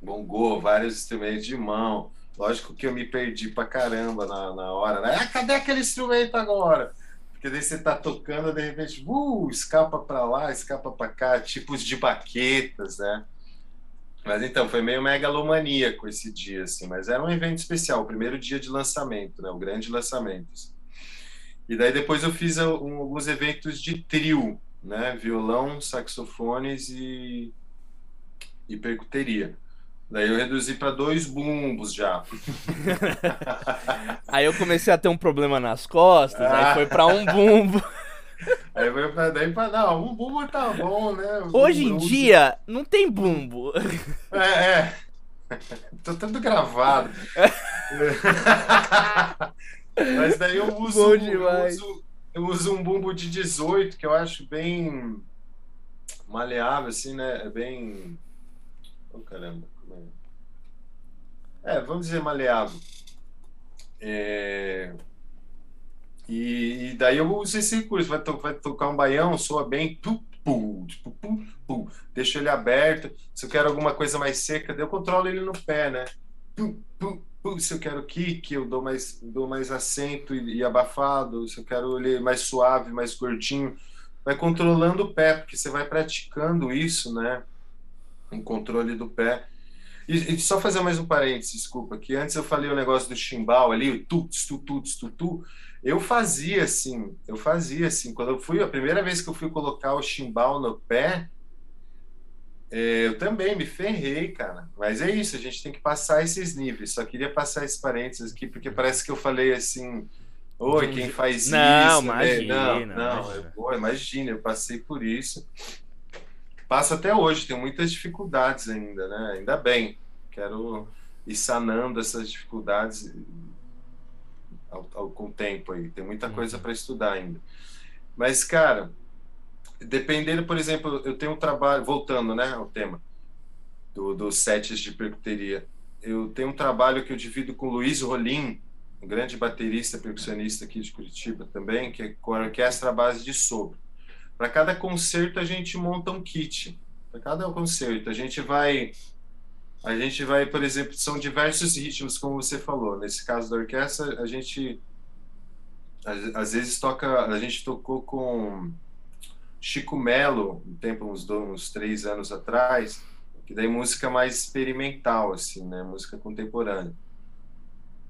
Speaker 2: bongô, vários instrumentos de mão Lógico que eu me perdi pra caramba na, na hora, né? Ah, cadê aquele instrumento agora? Porque daí você tá tocando, de repente, uh, escapa para lá, escapa para cá, tipos de baquetas, né? Mas então, foi meio megalomaníaco esse dia, assim, mas era um evento especial, o primeiro dia de lançamento, né? O grande lançamento. Assim. E daí depois eu fiz um, alguns eventos de trio, né? Violão, saxofones e, e percuteria. Daí eu reduzi para dois bumbos já. [laughs]
Speaker 1: aí eu comecei a ter um problema nas costas, ah. aí foi para um bumbo. [laughs]
Speaker 2: Aí foi pra daí pra. Não, um bumbo tá bom, né?
Speaker 1: Hoje em dia, não tem bumbo. [laughs]
Speaker 2: É, é. Tô tudo gravado. Mas daí eu [laughs] uso, eu uso, eu uso um bumbo de 18, que eu acho bem maleável, assim, né? É bem. Oh, caramba. É, vamos dizer maleável. É... E, e, daí eu uso esse recurso. Vai, to, vai tocar um baião, soa bem. Pum, pum, pum, pum, Deixo ele aberto. Se eu quero alguma coisa mais seca, eu controlo ele no pé, né? Pum, pum, Se eu quero kick, eu dou mais, dou mais acento e, e abafado. Se eu quero ele mais suave, mais curtinho, vai controlando o pé, porque você vai praticando isso, né? Em controle do pé. E, e, só fazer mais um parênteses, desculpa, que antes eu falei o negócio do chimbal ali, o tuts, tu, tuts, tu, tu. Eu fazia assim, eu fazia assim. Quando eu fui, a primeira vez que eu fui colocar o chimbal no pé, é, eu também me ferrei, cara. Mas é isso, a gente tem que passar esses níveis. Só queria passar esses parênteses aqui, porque parece que eu falei assim. Oi, quem faz
Speaker 1: não,
Speaker 2: isso?
Speaker 1: Né? Imagina,
Speaker 2: não, não, imagina. Eu, pô, imagina, eu passei por isso passa até hoje, tem muitas dificuldades ainda, né? Ainda bem, quero ir sanando essas dificuldades ao, ao, com o tempo aí. Tem muita coisa uhum. para estudar ainda. Mas, cara, dependendo, por exemplo, eu tenho um trabalho, voltando né, ao tema do, dos sets de percuteria, eu tenho um trabalho que eu divido com o Luiz Rolim, um grande baterista, percussionista aqui de Curitiba também, que é com a orquestra à base de sopro. Para cada concerto a gente monta um kit. Para cada concerto a gente vai a gente vai, por exemplo, são diversos ritmos, como você falou. Nesse caso da orquestra, a gente às, vezes toca, a gente tocou com Chico Melo, um tempo uns, dois, uns três anos atrás, que daí música mais experimental, assim, né, música contemporânea.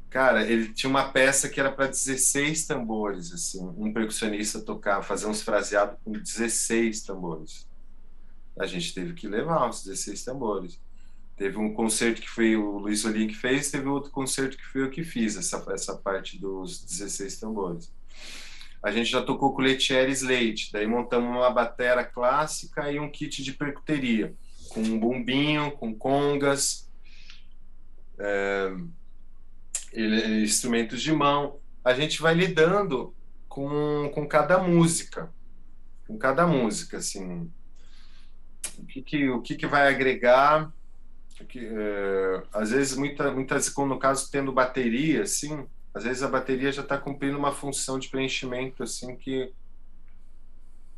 Speaker 2: Cara, ele tinha uma peça que era para 16 tambores, assim, um percussionista tocar, fazer uns fraseados com 16 tambores. A gente teve que levar os 16 tambores. Teve um concerto que foi o Luiz Olim que fez, teve outro concerto que foi eu que fiz, essa, essa parte dos 16 tambores. A gente já tocou com Letieres Leite, daí montamos uma batera clássica e um kit de percuteria, com um bombinho, com congas. É instrumentos de mão. A gente vai lidando com, com cada música, com cada música, assim, o que, que o que, que vai agregar, que, é, às vezes muita, muitas, no caso tendo bateria, assim, às vezes a bateria já está cumprindo uma função de preenchimento, assim, que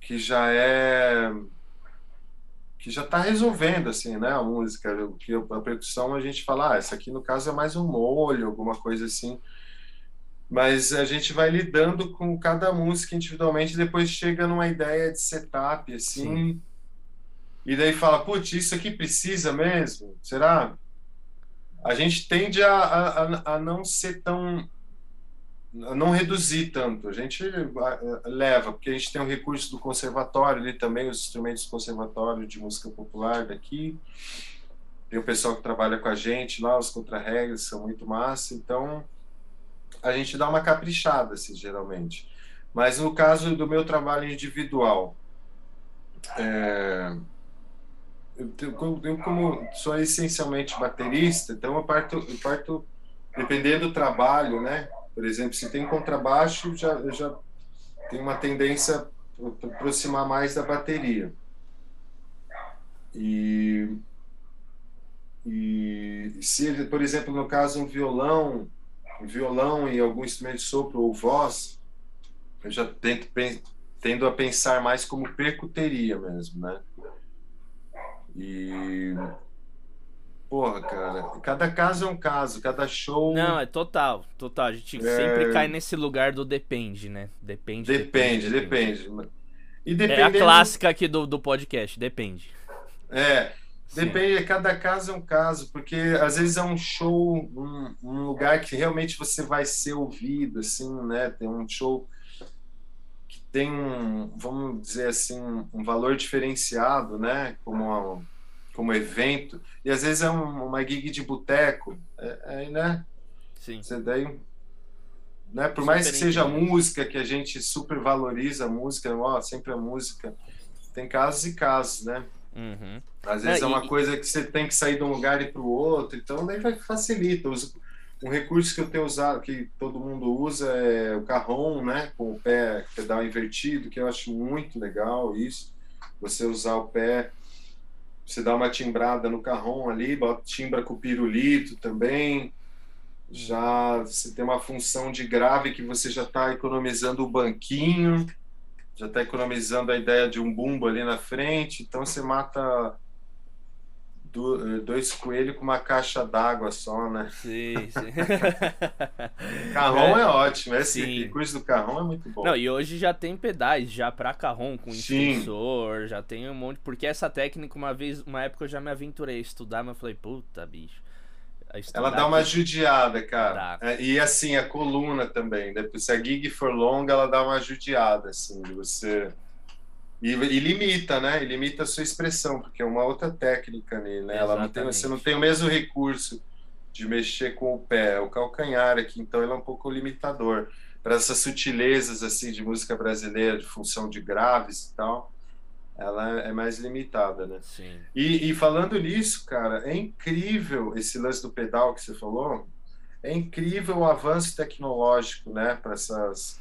Speaker 2: que já é que já está resolvendo assim, né, a música, que a percussão a gente fala, ah, essa aqui no caso é mais um molho, alguma coisa assim. Mas a gente vai lidando com cada música individualmente, depois chega numa ideia de setup assim. Sim. e daí fala, putz, isso aqui precisa mesmo? Será? A gente tende a, a, a não ser tão. Não reduzir tanto. A gente leva, porque a gente tem o recurso do conservatório ali também, os instrumentos do conservatório de música popular daqui. Tem o pessoal que trabalha com a gente lá, os contra-regras são muito massa, então a gente dá uma caprichada, assim, geralmente. Mas no caso do meu trabalho individual, é, eu, eu, como sou essencialmente baterista, então eu parto, eu parto dependendo do trabalho, né? Por exemplo, se tem contrabaixo, já, já tenho uma tendência a aproximar mais da bateria. E, e se, por exemplo, no caso um violão, um violão e algum instrumento de sopro ou voz, eu já tento, tendo a pensar mais como percuteria mesmo, né? E. Porra, cara, cada caso é um caso, cada show.
Speaker 1: Não, é total, total. A gente é... sempre cai nesse lugar do depende, né? Depende.
Speaker 2: Depende, depende. depende.
Speaker 1: E dependendo... É a clássica aqui do, do podcast, depende.
Speaker 2: É, depende, Sim. cada caso é um caso, porque às vezes é um show, um, um lugar que realmente você vai ser ouvido, assim, né? Tem um show tem um, vamos dizer assim, um valor diferenciado, né? Como, como evento. E às vezes é um, uma gig de boteco, é, é, né?
Speaker 1: Sim.
Speaker 2: Você daí, né? Por mais que seja música, que a gente super valoriza a música, ó, sempre a música, tem casos e casos, né?
Speaker 1: Uhum.
Speaker 2: Às vezes é, é uma e... coisa que você tem que sair de um lugar e para o outro, então daí vai facilita. Os, um recurso que eu tenho usado, que todo mundo usa, é o carrom, né? Com o pé, pedal invertido, que eu acho muito legal isso. Você usar o pé, você dá uma timbrada no carrom ali, bota, timbra com o pirulito também. Já você tem uma função de grave que você já está economizando o banquinho, já está economizando a ideia de um bumbo ali na frente, então você mata eh, dois coelhos com uma caixa d'água só, né?
Speaker 1: Sim, sim. [laughs]
Speaker 2: carrom é, é ótimo, esse curso do carrom é muito bom.
Speaker 1: Não, e hoje já tem pedais já para carrom com extensor, já tem um monte, porque essa técnica uma vez, uma época eu já me aventurei a estudar, mas eu falei, puta, bicho.
Speaker 2: Ela dá uma judiada, cara. É, e assim, a coluna também. Depois, se a gig for longa, ela dá uma judiada, assim, de você e, e, limita, né? E limita a sua expressão, porque é uma outra técnica ali, né? Ela não tem, você não tem o mesmo recurso de mexer com o pé, o calcanhar aqui, então ele é um pouco limitador para essas sutilezas assim de música brasileira, de função de graves e tal. Ela é mais limitada, né?
Speaker 1: Sim.
Speaker 2: E, e falando nisso, cara, é incrível esse lance do pedal que você falou. É incrível o avanço tecnológico, né? Para essas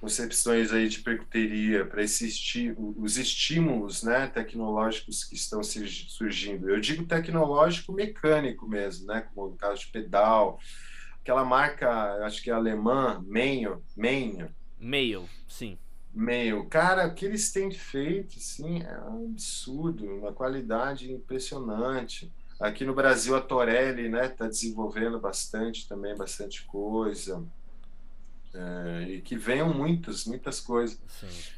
Speaker 2: concepções aí de percuteria, para esti os estímulos né, tecnológicos que estão surgindo. Eu digo tecnológico mecânico mesmo, né, como no caso de pedal, aquela marca, acho que é alemã, Meio, Meio.
Speaker 1: Meio, sim.
Speaker 2: Meio. Cara, o que eles têm feito, assim, é um absurdo, uma qualidade impressionante. Aqui no Brasil, a Torelli, né, está desenvolvendo bastante também, bastante coisa. É, e que venham muitas, muitas coisas.
Speaker 1: Sim.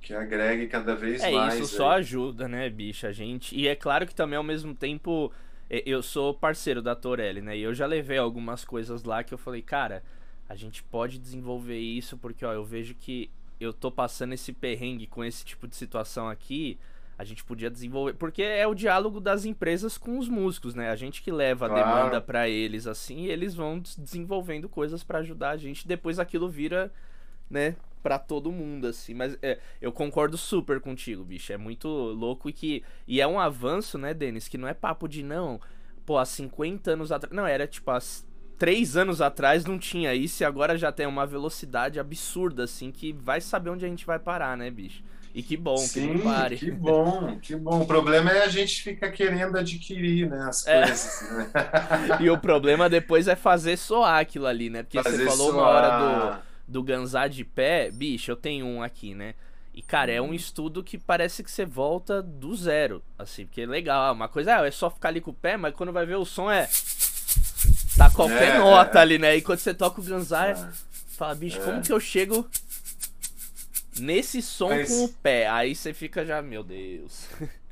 Speaker 2: Que agregue cada vez
Speaker 1: é,
Speaker 2: mais.
Speaker 1: Isso só ajuda, né, bicha, a gente. E é claro que também ao mesmo tempo eu sou parceiro da Torelli, né? E eu já levei algumas coisas lá que eu falei, cara, a gente pode desenvolver isso porque, ó, eu vejo que eu tô passando esse perrengue com esse tipo de situação aqui a gente podia desenvolver. Porque é o diálogo das empresas com os músicos, né? A gente que leva claro. a demanda para eles assim, e eles vão desenvolvendo coisas para ajudar a gente. Depois aquilo vira, né, para todo mundo assim. Mas é, eu concordo super contigo, bicho. É muito louco e que e é um avanço, né, Denis, que não é papo de não. Pô, há 50 anos atrás, não era tipo há três anos atrás não tinha isso e agora já tem uma velocidade absurda assim que vai saber onde a gente vai parar, né, bicho? E que bom
Speaker 2: Sim,
Speaker 1: que não pare.
Speaker 2: Que bom, que bom. O problema é a gente ficar querendo adquirir né, as é. coisas. Né? [laughs]
Speaker 1: e o problema depois é fazer soar aquilo ali, né? Porque fazer você falou soar. uma hora do, do gansar de pé. Bicho, eu tenho um aqui, né? E, cara, é um estudo que parece que você volta do zero, assim, porque é legal. Uma coisa é, é só ficar ali com o pé, mas quando vai ver o som é. Tá qualquer é, nota é. ali, né? E quando você toca o gansar, é. fala, bicho, como que eu chego nesse som Mas... com o pé. Aí você fica já, meu Deus. [laughs]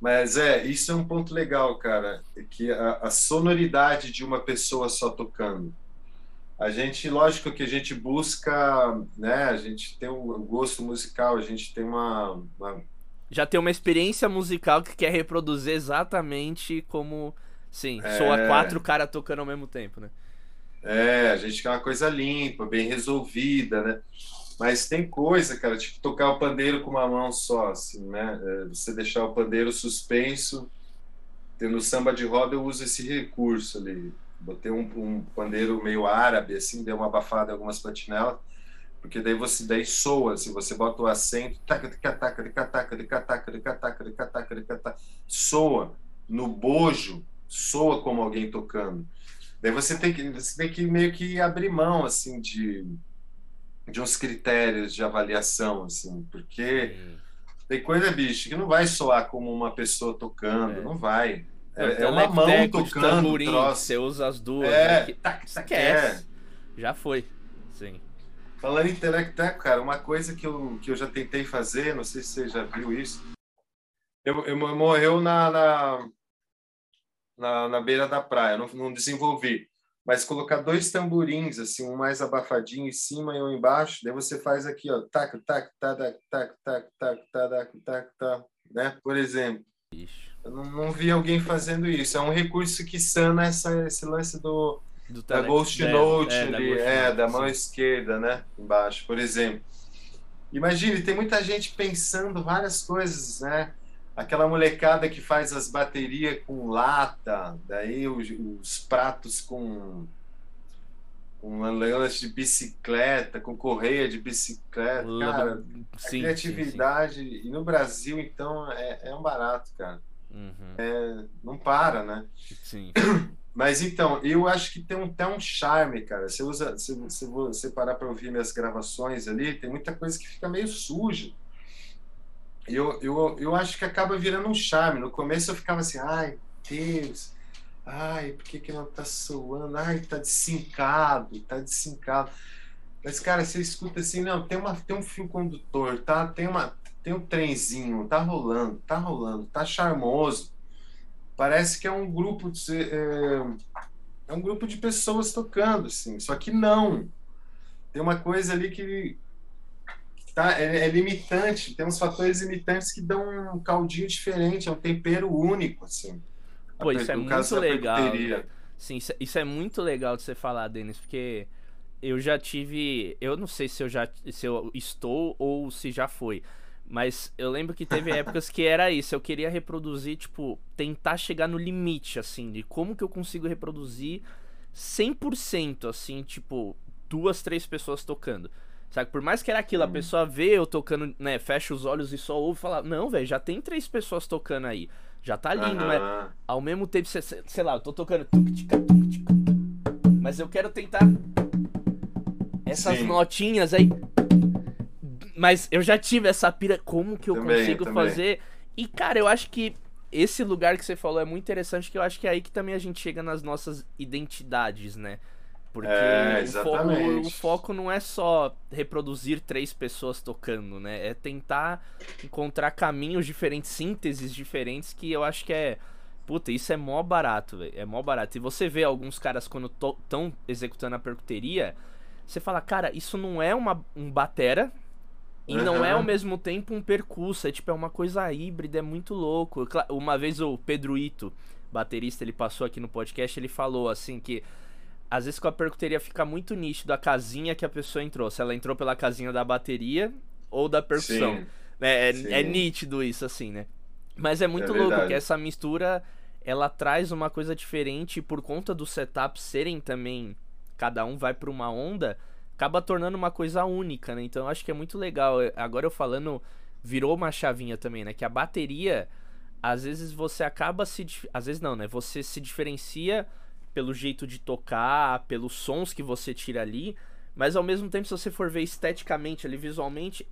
Speaker 2: Mas é, isso é um ponto legal, cara, que a, a, sonoridade de uma pessoa só tocando. A gente, lógico que a gente busca, né? A gente tem um gosto musical, a gente tem uma, uma...
Speaker 1: já tem uma experiência musical que quer reproduzir exatamente como, sim, é... soa quatro caras tocando ao mesmo tempo, né?
Speaker 2: É, a gente quer uma coisa limpa, bem resolvida, né? Mas tem coisa, cara, tipo tocar o pandeiro com uma mão só, assim, né? É, você deixar o pandeiro suspenso. No samba de roda eu uso esse recurso ali. Botei um, um pandeiro meio árabe, assim, deu uma abafada em algumas platinelas, porque daí você daí soa, se assim, você bota o acento, taca, taca, taca, taca, taca, taca, taca, taca, soa. No bojo, soa como alguém tocando. Daí você tem que, você tem que meio que abrir mão, assim, de de uns critérios de avaliação, assim, porque tem coisa, bicho, que não vai soar como uma pessoa tocando, é. não vai. É, é uma mão tocando tamborim, troço.
Speaker 1: Você usa as duas. É, né? tá, tá, é. Já foi. Sim.
Speaker 2: Falando em telecteco, cara, uma coisa que eu, que eu já tentei fazer, não sei se você já viu isso, eu, eu morreu na, na, na, na beira da praia, não, não desenvolvi mas colocar dois tamborins, assim, um mais abafadinho em cima e um embaixo, daí você faz aqui, ó, tac, tac, tac, tac, tac, tac, tac, tac, tac, tac, né? Por exemplo. Eu não, não vi alguém fazendo isso. É um recurso que sana essa, esse lance do, do da Ghost Note é, ali, da, é, da mão esquerda, né? Embaixo, por exemplo. Imagine, tem muita gente pensando várias coisas, né? Aquela molecada que faz as baterias com lata, daí os, os pratos com com lance de bicicleta, com correia de bicicleta, cara, sim, a criatividade sim, sim. e no Brasil então é, é um barato, cara, uhum. é, não para, né?
Speaker 1: Sim. [clears throat]
Speaker 2: Mas então, eu acho que tem um, até um charme, cara. Você usa, se você parar para ouvir minhas gravações ali, tem muita coisa que fica meio suja eu, eu, eu acho que acaba virando um charme. No começo eu ficava assim, ai, Deus, ai, por que, que não tá soando? Ai, tá desincado, tá desincado. Mas, cara, você escuta assim, não, tem, uma, tem um fio condutor, tá? Tem, uma, tem um trenzinho, tá rolando, tá rolando, tá charmoso. Parece que é um grupo de. É, é um grupo de pessoas tocando, assim. Só que não. Tem uma coisa ali que tá? É, é, limitante, tem uns fatores limitantes que dão um caldinho diferente, é um tempero único, assim.
Speaker 1: Pô, isso é muito legal. Sim, isso, é, isso é muito legal de você falar, Denis, porque eu já tive. Eu não sei se eu já se eu estou ou se já foi. Mas eu lembro que teve [laughs] épocas que era isso. Eu queria reproduzir, tipo, tentar chegar no limite, assim, de como que eu consigo reproduzir 100%, assim, tipo, duas, três pessoas tocando. Sabe? Por mais que era aquilo, a hum. pessoa vê eu tocando, né? Fecha os olhos e só ouve e fala: Não, velho, já tem três pessoas tocando aí. Já tá lindo, mas ao mesmo tempo, você, sei lá, eu tô tocando. Mas eu quero tentar essas Sim. notinhas aí. Mas eu já tive essa pira, como que eu também, consigo também. fazer? E, cara, eu acho que esse lugar que você falou é muito interessante, que eu acho que é aí que também a gente chega nas nossas identidades, né? Porque é, o, foco, o, foco, não é só reproduzir três pessoas tocando, né? É tentar encontrar caminhos diferentes, sínteses diferentes, que eu acho que é. Puta, isso é mó barato, velho. É mó barato. E você vê alguns caras quando estão executando a percuteria, você fala, cara, isso não é uma, um batera. E uhum. não é ao mesmo tempo um percurso. É tipo, é uma coisa híbrida, é muito louco. Uma vez o Pedro Ito, baterista, ele passou aqui no podcast, ele falou assim que às vezes com a percuteria fica muito nítido a casinha que a pessoa entrou. Se ela entrou pela casinha da bateria ou da percussão. Sim, né? é, é, nítido isso, assim, né? Mas é muito é louco que essa mistura ela traz uma coisa diferente por conta dos setups serem também. Cada um vai para uma onda, acaba tornando uma coisa única, né? Então eu acho que é muito legal. Agora eu falando, virou uma chavinha também, né? Que a bateria, às vezes você acaba se. Às vezes não, né? Você se diferencia pelo jeito de tocar, pelos sons que você tira ali, mas ao mesmo tempo, se você for ver esteticamente ali, visualmente,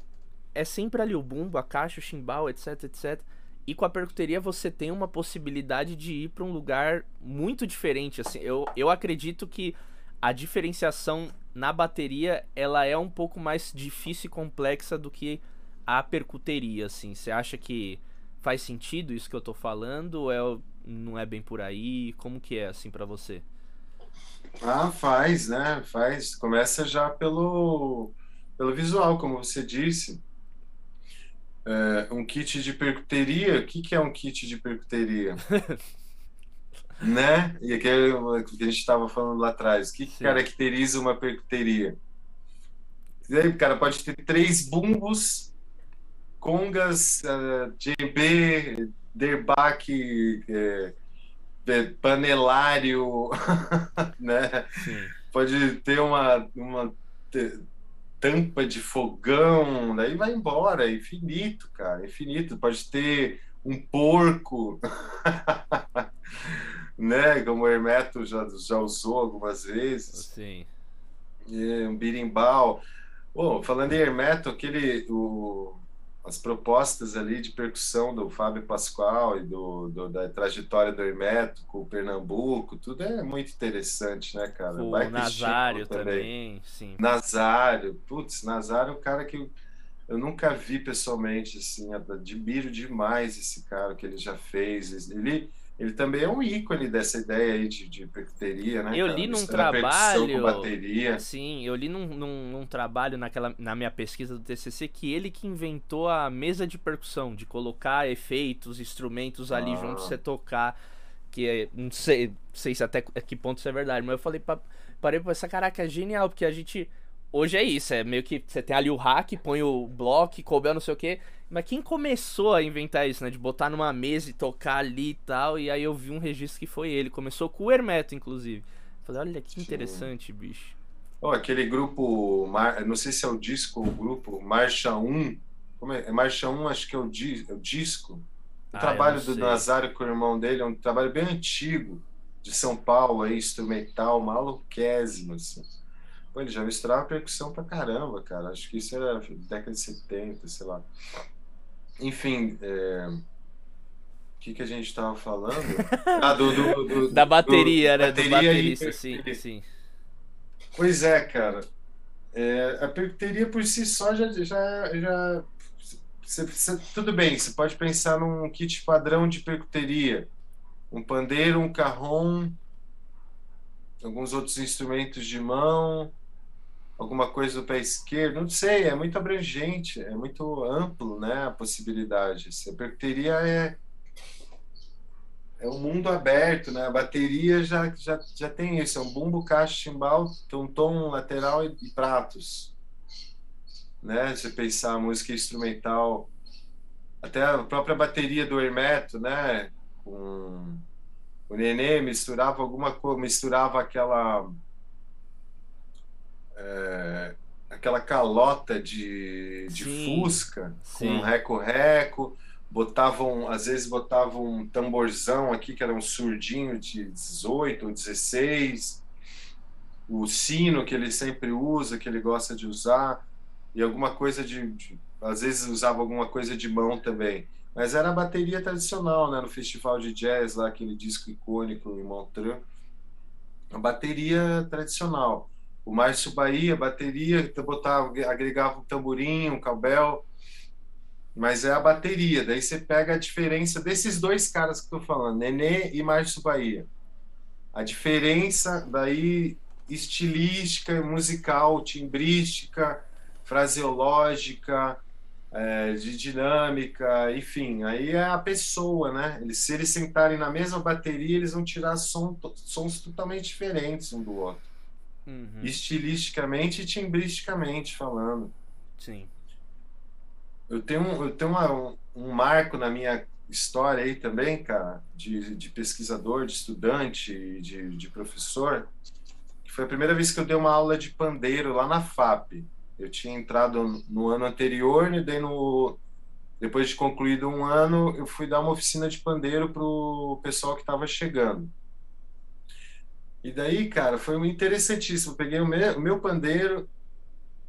Speaker 1: é sempre ali o bumbo, a caixa, o chimbal, etc, etc. E com a percuteria você tem uma possibilidade de ir para um lugar muito diferente, assim. Eu, eu acredito que a diferenciação na bateria, ela é um pouco mais difícil e complexa do que a percuteria, assim. Você acha que faz sentido isso que eu tô falando é, não é bem por aí? Como que é assim para você?
Speaker 2: Ah, faz, né? Faz. Começa já pelo, pelo visual, como você disse. É, um kit de percuteria. O que, que é um kit de percuteria? [laughs] né? E aqui é que a gente estava falando lá atrás. O que, que caracteriza uma percuteria? E aí, cara, pode ter três bumbos, congas, uh, djembe, derbaque, é, é, panelário, [laughs] né? Sim. Pode ter uma, uma tampa de fogão, daí vai embora, é infinito, cara, infinito. Pode ter um porco, [laughs] né? Como o Hermeto já, já usou algumas vezes.
Speaker 1: Sim.
Speaker 2: É, um birimbau. Bom, falando em Hermeto, aquele, o, as propostas ali de percussão do Fábio Pascoal e do, do, da trajetória do Hermeto com o Pernambuco, tudo é muito interessante, né, cara?
Speaker 1: O Nazário também. também, sim.
Speaker 2: Nazário, putz, Nazário é um cara que eu nunca vi pessoalmente, assim, admiro demais esse cara que ele já fez. Ele, ele também é um ícone dessa ideia aí de, de percuteria, né?
Speaker 1: Eu
Speaker 2: cara?
Speaker 1: li num trabalho. bateria. Sim, eu li num, num, num, trabalho naquela, na minha pesquisa do TCC que ele que inventou a mesa de percussão, de colocar efeitos, instrumentos ali ah. junto, você tocar. Que é, não sei, sei se até que ponto isso é verdade, mas eu falei, pra, parei pra pensar, caraca, é genial, porque a gente hoje é isso, é meio que você tem ali o hack, põe o bloco, coubel, não sei o que. Mas quem começou a inventar isso, né? De botar numa mesa e tocar ali e tal. E aí eu vi um registro que foi ele. Começou com o Hermeto, inclusive. Falei, olha que interessante, Sim. bicho.
Speaker 2: Oh, aquele grupo, não sei se é o disco ou o grupo, Marcha 1. Como é? é Marcha 1, acho que é o, di, é o disco. O ah, trabalho do Nazário com o irmão dele é um trabalho bem antigo, de São Paulo, aí, instrumental, maluquésimo, assim. Pô, ele já misturava percussão pra caramba, cara. Acho que isso era década de 70, sei lá. Enfim, é... o que, que a gente estava falando? [laughs]
Speaker 1: Ah, do, do, do da bateria, né? Bateria do baterista, e... sim, sim.
Speaker 2: Pois é, cara. É, a percuteria por si só já. já, já cê, cê, tudo bem, você pode pensar num kit padrão de percuteria. Um pandeiro, um carrom, alguns outros instrumentos de mão, alguma coisa do pé esquerdo, não sei, é muito abrangente, é muito amplo, né, a possibilidade. A percuteria é é um mundo aberto, né? A bateria já, já, já tem isso, é um bumbo, caixa, timbal, um tom lateral e, e pratos. Né? Se pensar a música instrumental, até a própria bateria do Hermeto, né? Com o Nenê misturava alguma coisa, misturava aquela é, aquela calota de, de sim, fusca sim. com reco-reco, botavam, às vezes botavam um tamborzão aqui que era um surdinho de 18 ou 16, o sino que ele sempre usa, que ele gosta de usar, e alguma coisa de, de às vezes usava alguma coisa de mão também. Mas era a bateria tradicional, né? No festival de jazz, lá, aquele disco icônico em Montreux. A bateria tradicional. O Márcio Bahia, bateria, botava, agregava um tamborim, um cabel, mas é a bateria. Daí você pega a diferença desses dois caras que estou falando, Nenê e Márcio Bahia. A diferença daí estilística, musical, timbrística, fraseológica, é, de dinâmica, enfim, aí é a pessoa, né? Eles, se eles sentarem na mesma bateria, eles vão tirar som, sons totalmente diferentes um do outro uhum. estilisticamente e timbristicamente falando.
Speaker 1: Sim.
Speaker 2: Eu tenho, um, eu tenho uma, um, um, marco na minha história aí também, cara, de, de pesquisador, de estudante, de, de professor, que foi a primeira vez que eu dei uma aula de pandeiro lá na FAP. Eu tinha entrado no ano anterior e daí no, depois de concluído um ano, eu fui dar uma oficina de pandeiro para o pessoal que estava chegando. E daí, cara, foi interessantíssimo. Peguei o meu, o meu pandeiro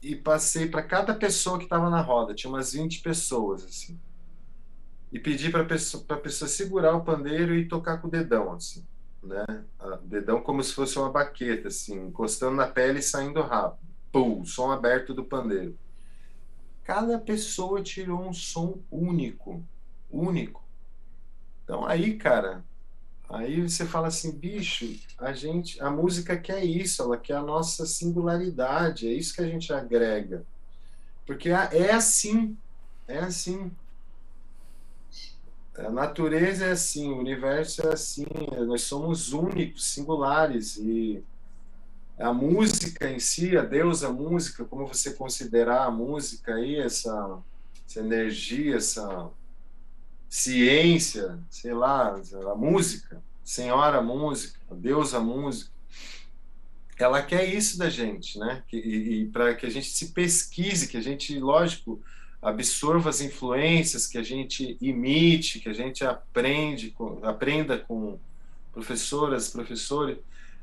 Speaker 2: e passei para cada pessoa que estava na roda. Tinha umas 20 pessoas, assim. E pedi para a pessoa, pessoa segurar o pandeiro e tocar com o dedão, assim. Né? O dedão como se fosse uma baqueta, assim, encostando na pele e saindo rápido. Pum, som aberto do pandeiro. Cada pessoa tirou um som único. Único. Então aí, cara, aí você fala assim, bicho, a gente, a música quer isso, ela quer a nossa singularidade, é isso que a gente agrega. Porque é assim, é assim. A natureza é assim, o universo é assim, nós somos únicos, singulares e a música em si, a Deus, a música, como você considerar a música aí, essa, essa energia, essa ciência, sei lá, a música, Senhora música, Deus a música, ela quer isso da gente, né? E, e para que a gente se pesquise, que a gente, lógico, absorva as influências, que a gente imite, que a gente aprende, aprenda com professoras, professores,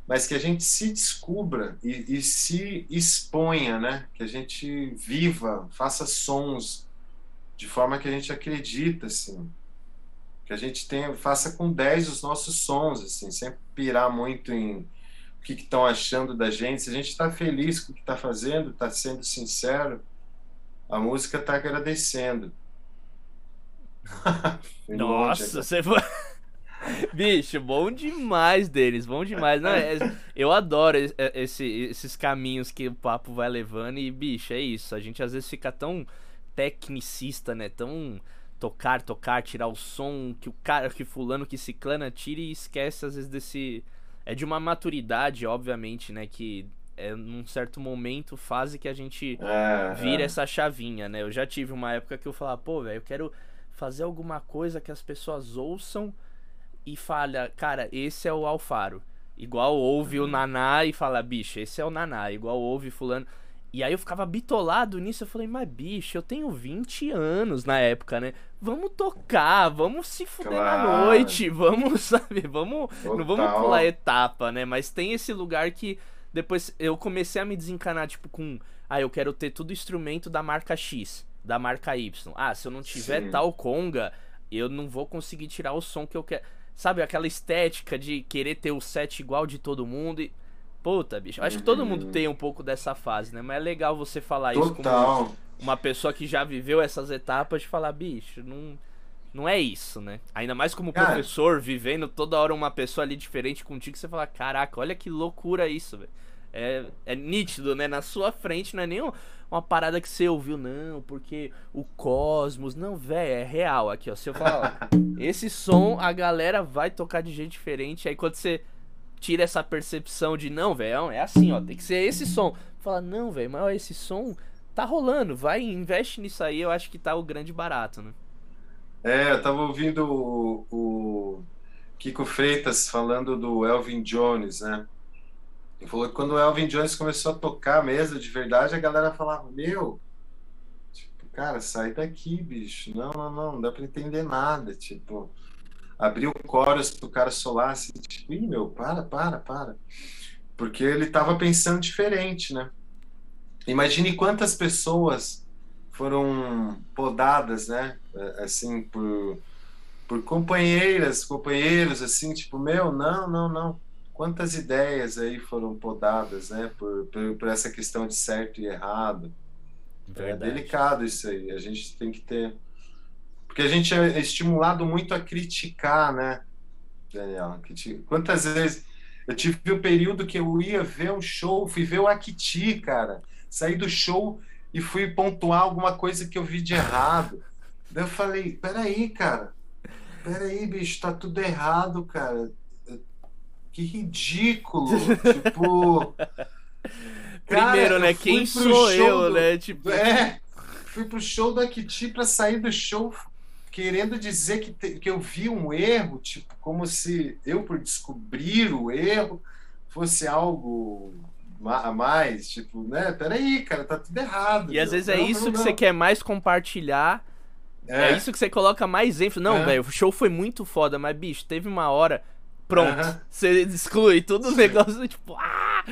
Speaker 2: mas que a gente se descubra e, e se exponha, né? Que a gente viva, faça sons de forma que a gente acredita, assim. Que a gente tenha, faça com 10 os nossos sons, assim, sem pirar muito em o que estão achando da gente. Se a gente está feliz com o que está fazendo, está sendo sincero, a música está agradecendo. [laughs]
Speaker 1: Nossa, você foi. [laughs] Bicho, bom demais deles, bom demais. Não, é, eu adoro esse, esses caminhos que o papo vai levando e, bicho, é isso. A gente às vezes fica tão tecnicista, né? Tão tocar, tocar, tirar o som que o cara, que fulano, que ciclana tira e esquece às vezes desse. É de uma maturidade, obviamente, né? Que é num certo momento, fase que a gente é, vira é. essa chavinha, né? Eu já tive uma época que eu falava, pô, velho, eu quero fazer alguma coisa que as pessoas ouçam e fala, cara, esse é o Alfaro. Igual ouve o uhum. Naná e fala, bicho, esse é o Naná. Igual ouve fulano. E aí eu ficava bitolado nisso, eu falei, mas bicho, eu tenho 20 anos na época, né? Vamos tocar, vamos se fuder claro. na noite, [laughs] vamos, sabe, vamos. Total. Não vamos pular etapa, né? Mas tem esse lugar que depois eu comecei a me desencanar, tipo, com. Ah, eu quero ter tudo instrumento da marca X, da marca Y. Ah, se eu não tiver Sim. tal conga, eu não vou conseguir tirar o som que eu quero. Sabe, aquela estética de querer ter o set igual de todo mundo e. Puta, bicho. Acho que todo mundo uhum. tem um pouco dessa fase, né? Mas é legal você falar Total. isso como uma pessoa que já viveu essas etapas de falar, bicho, não não é isso, né? Ainda mais como Cara, professor, vivendo toda hora uma pessoa ali diferente contigo, você fala, caraca, olha que loucura isso, velho. É, é nítido, né? Na sua frente não é nem uma parada que você ouviu, não, porque o cosmos. Não, velho, é real. Aqui, ó. Se eu falar, [laughs] esse som a galera vai tocar de jeito diferente. Aí quando você tira essa percepção de, não, velho, é assim, ó, tem que ser esse som. Fala, não, velho, mas ó, esse som tá rolando, vai, investe nisso aí, eu acho que tá o grande barato, né?
Speaker 2: É, eu tava ouvindo o, o Kiko Freitas falando do Elvin Jones, né? Ele falou que quando o Elvin Jones começou a tocar mesmo, de verdade, a galera falava, meu, tipo, cara, sai daqui, bicho. Não, não, não, não dá pra entender nada. Tipo, abriu o chorus pro cara solar, assim, tipo, ih, meu, para, para, para. Porque ele tava pensando diferente, né? Imagine quantas pessoas foram podadas, né? É, assim, por, por companheiras, companheiros, assim, tipo, meu, não, não, não. Quantas ideias aí foram podadas, né? Por, por, por essa questão de certo e errado. É Verdade. É delicado isso aí. A gente tem que ter. Porque a gente é estimulado muito a criticar, né, Daniel? Quantas vezes. Eu tive o um período que eu ia ver um show, fui ver o Akiti, cara. Saí do show e fui pontuar alguma coisa que eu vi de errado. Daí eu falei, peraí, cara. Peraí, bicho, tá tudo errado, cara. Que ridículo. [laughs] tipo.
Speaker 1: Primeiro, cara, né? Quem sou eu, do... né? Tipo...
Speaker 2: É. Fui pro show do Akiti pra sair do show querendo dizer que, te... que eu vi um erro, tipo, como se eu, por descobrir o erro, fosse algo a mais, tipo, né? Peraí, cara, tá tudo errado.
Speaker 1: E meu. às vezes é não, isso não, que não. você quer mais compartilhar. É. é. isso que você coloca mais ênfase. Não, é. velho, o show foi muito foda, mas, bicho, teve uma hora. Pronto. Uh -huh. Você exclui todo o negócio, tipo, ah!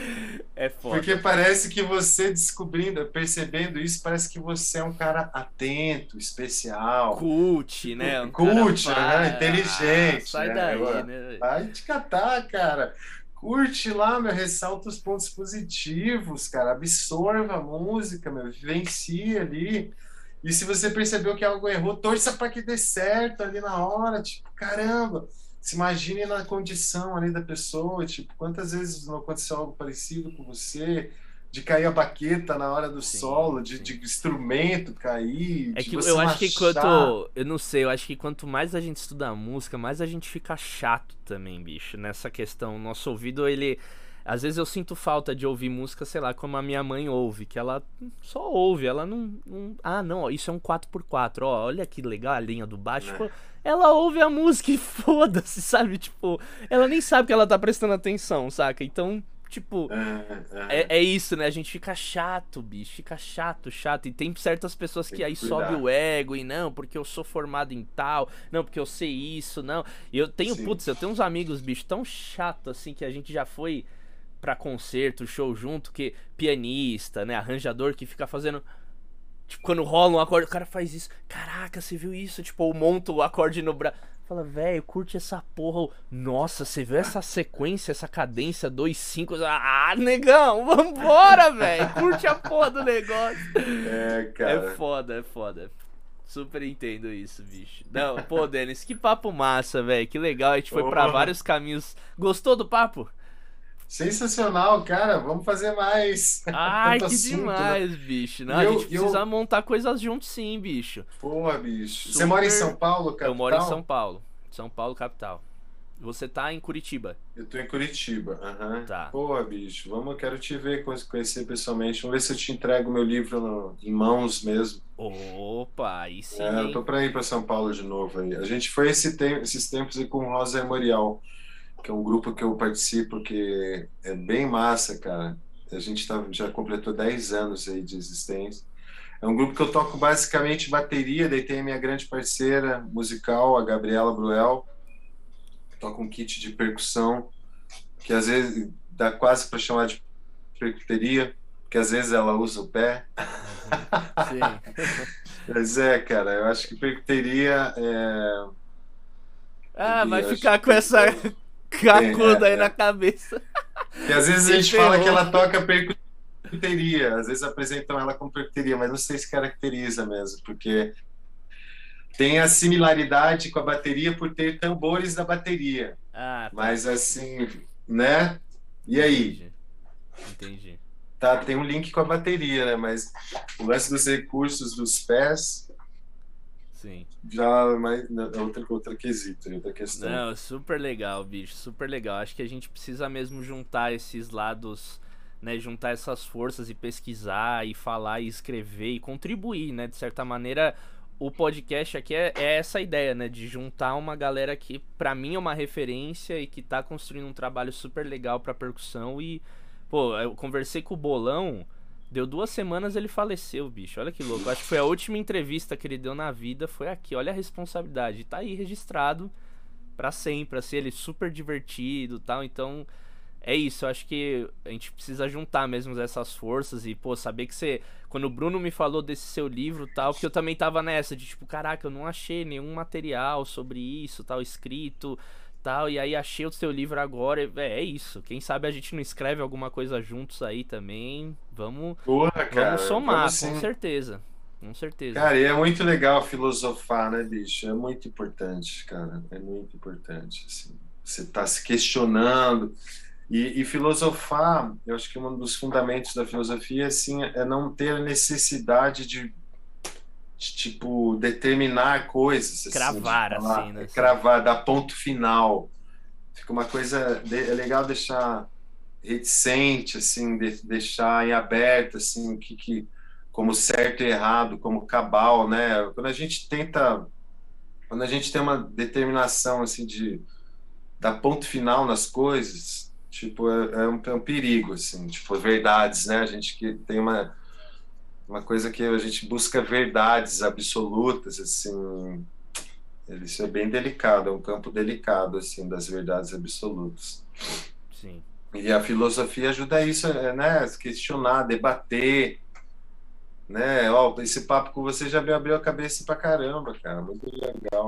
Speaker 1: É foda.
Speaker 2: Porque parece que você descobrindo, percebendo isso, parece que você é um cara atento, especial.
Speaker 1: Cult, né? Um
Speaker 2: Cult, né? inteligente. Ah,
Speaker 1: sai né? daí, né?
Speaker 2: Vai te catar, cara curte lá, meu, ressalta os pontos positivos, cara, absorva a música, meu, vivencia ali. E se você percebeu que algo errou, torça para que dê certo ali na hora, tipo, caramba. Se imagine na condição ali da pessoa, tipo, quantas vezes não aconteceu algo parecido com você? de cair a baqueta na hora do sim, solo, de, de, instrumento cair.
Speaker 1: É que eu acho que quanto. Eu não sei, eu acho que quanto mais a gente estuda a música, mais a gente fica chato também, bicho. Nessa questão. Nosso ouvido, ele. Às vezes eu sinto falta de ouvir música, sei lá, como a minha mãe ouve, que ela só ouve, ela não. não ah, não, isso é um 4x4, ó, olha que legal a linha do baixo. Tipo, ela ouve a música e [laughs] foda-se, sabe? Tipo, ela nem sabe que ela tá prestando atenção, saca? Então Tipo, é, é, é, isso, né? A gente fica chato, bicho. Fica chato, chato. E tem certas pessoas que, que aí sobe o ego e não, porque eu sou formado em tal, não, porque eu sei isso, não. E eu tenho, Sim. putz, eu tenho uns amigos, bicho, tão chato assim que a gente já foi pra concerto, show junto, que pianista, né? Arranjador que fica fazendo. Tipo, quando rola um acorde, o cara faz isso. Caraca, você viu isso? Tipo, eu monto o acorde no braço. Fala, velho, curte essa porra. Nossa, você viu essa sequência, essa cadência 2-5? Ah, negão, [laughs] vambora, velho. Curte a porra do negócio.
Speaker 2: É, cara.
Speaker 1: É foda, é foda. Super entendo isso, bicho. Não, pô, Denis, que papo massa, velho. Que legal. A gente foi para vários caminhos. Gostou do papo?
Speaker 2: Sensacional, cara. Vamos fazer mais. [laughs]
Speaker 1: Ai, que assunto, né? demais, né? bicho. Não, a gente precisa eu... montar coisas juntos sim, bicho.
Speaker 2: Porra, bicho. Super... Você mora em São Paulo, capital?
Speaker 1: Eu moro em São Paulo. São Paulo, capital. Você tá em Curitiba.
Speaker 2: Eu tô em Curitiba. Uhum.
Speaker 1: Tá.
Speaker 2: Porra, bicho. Vamos, eu quero te ver, conhecer pessoalmente. Vamos ver se eu te entrego meu livro no, em mãos mesmo.
Speaker 1: Opa, aí sim.
Speaker 2: É, eu tô pra ir pra São Paulo de novo aí. A gente foi esse te esses tempos aí com Rosa Memorial que é um grupo que eu participo que é bem massa, cara. A gente tá, já completou 10 anos aí de existência. É um grupo que eu toco basicamente bateria, daí tem a minha grande parceira musical, a Gabriela Bruel. Toca um kit de percussão, que às vezes dá quase para chamar de percuteria, porque às vezes ela usa o pé. [laughs] Sim. [laughs] Mas é, cara, eu acho que percuteria é.
Speaker 1: Ah, vai ficar com essa cacuda é, aí na cabeça.
Speaker 2: E às vezes a gente fala que ela toca percuteria, às vezes apresentam ela como percuteria, mas não sei se caracteriza mesmo, porque tem a similaridade com a bateria por ter tambores da bateria. Ah, tá. Mas assim, né? E aí?
Speaker 1: Entendi. Entendi.
Speaker 2: Tá, tem um link com a bateria, né? Mas o lance dos recursos dos pés
Speaker 1: Sim.
Speaker 2: Já mais é outra, outra quesito, outra questão.
Speaker 1: Não, super legal, bicho, super legal. Acho que a gente precisa mesmo juntar esses lados, né? Juntar essas forças e pesquisar e falar e escrever e contribuir, né? De certa maneira, o podcast aqui é, é, essa ideia, né? De juntar uma galera que, para mim, é uma referência e que tá construindo um trabalho super legal pra percussão. E, pô, eu conversei com o Bolão Deu duas semanas ele faleceu, bicho. Olha que louco. Acho que foi a última entrevista que ele deu na vida. Foi aqui. Olha a responsabilidade. Tá aí registrado para sempre. Assim, ele super divertido tal. Então, é isso. Eu acho que a gente precisa juntar mesmo essas forças. E, pô, saber que você. Quando o Bruno me falou desse seu livro tal, porque eu também tava nessa de tipo, caraca, eu não achei nenhum material sobre isso, tal, escrito tal. E aí achei o seu livro agora. É, é isso. Quem sabe a gente não escreve alguma coisa juntos aí também. Vamos,
Speaker 2: Porra, cara,
Speaker 1: vamos somar, vamos com certeza. Com certeza.
Speaker 2: Cara, e é muito legal filosofar, né, bicho? É muito importante, cara. É muito importante. Assim. Você tá se questionando. E, e, filosofar, eu acho que um dos fundamentos da filosofia assim, é não ter necessidade de de, tipo, determinar coisas.
Speaker 1: Assim, cravar, assim, falar, né?
Speaker 2: Cravar, dar ponto final. Fica uma coisa... É legal deixar reticente, assim, de, deixar em aberto, assim, o que, que... Como certo e errado, como cabal, né? Quando a gente tenta... Quando a gente tem uma determinação, assim, de dar ponto final nas coisas, tipo, é, é, um, é um perigo, assim, tipo, verdades, né? A gente que tem uma uma coisa que a gente busca verdades absolutas, assim, isso é bem delicado, é um campo delicado, assim, das verdades absolutas.
Speaker 1: Sim.
Speaker 2: E a filosofia ajuda isso, é, né, questionar, debater, né, ó, esse papo com você já me abriu a cabeça pra caramba, cara, muito legal.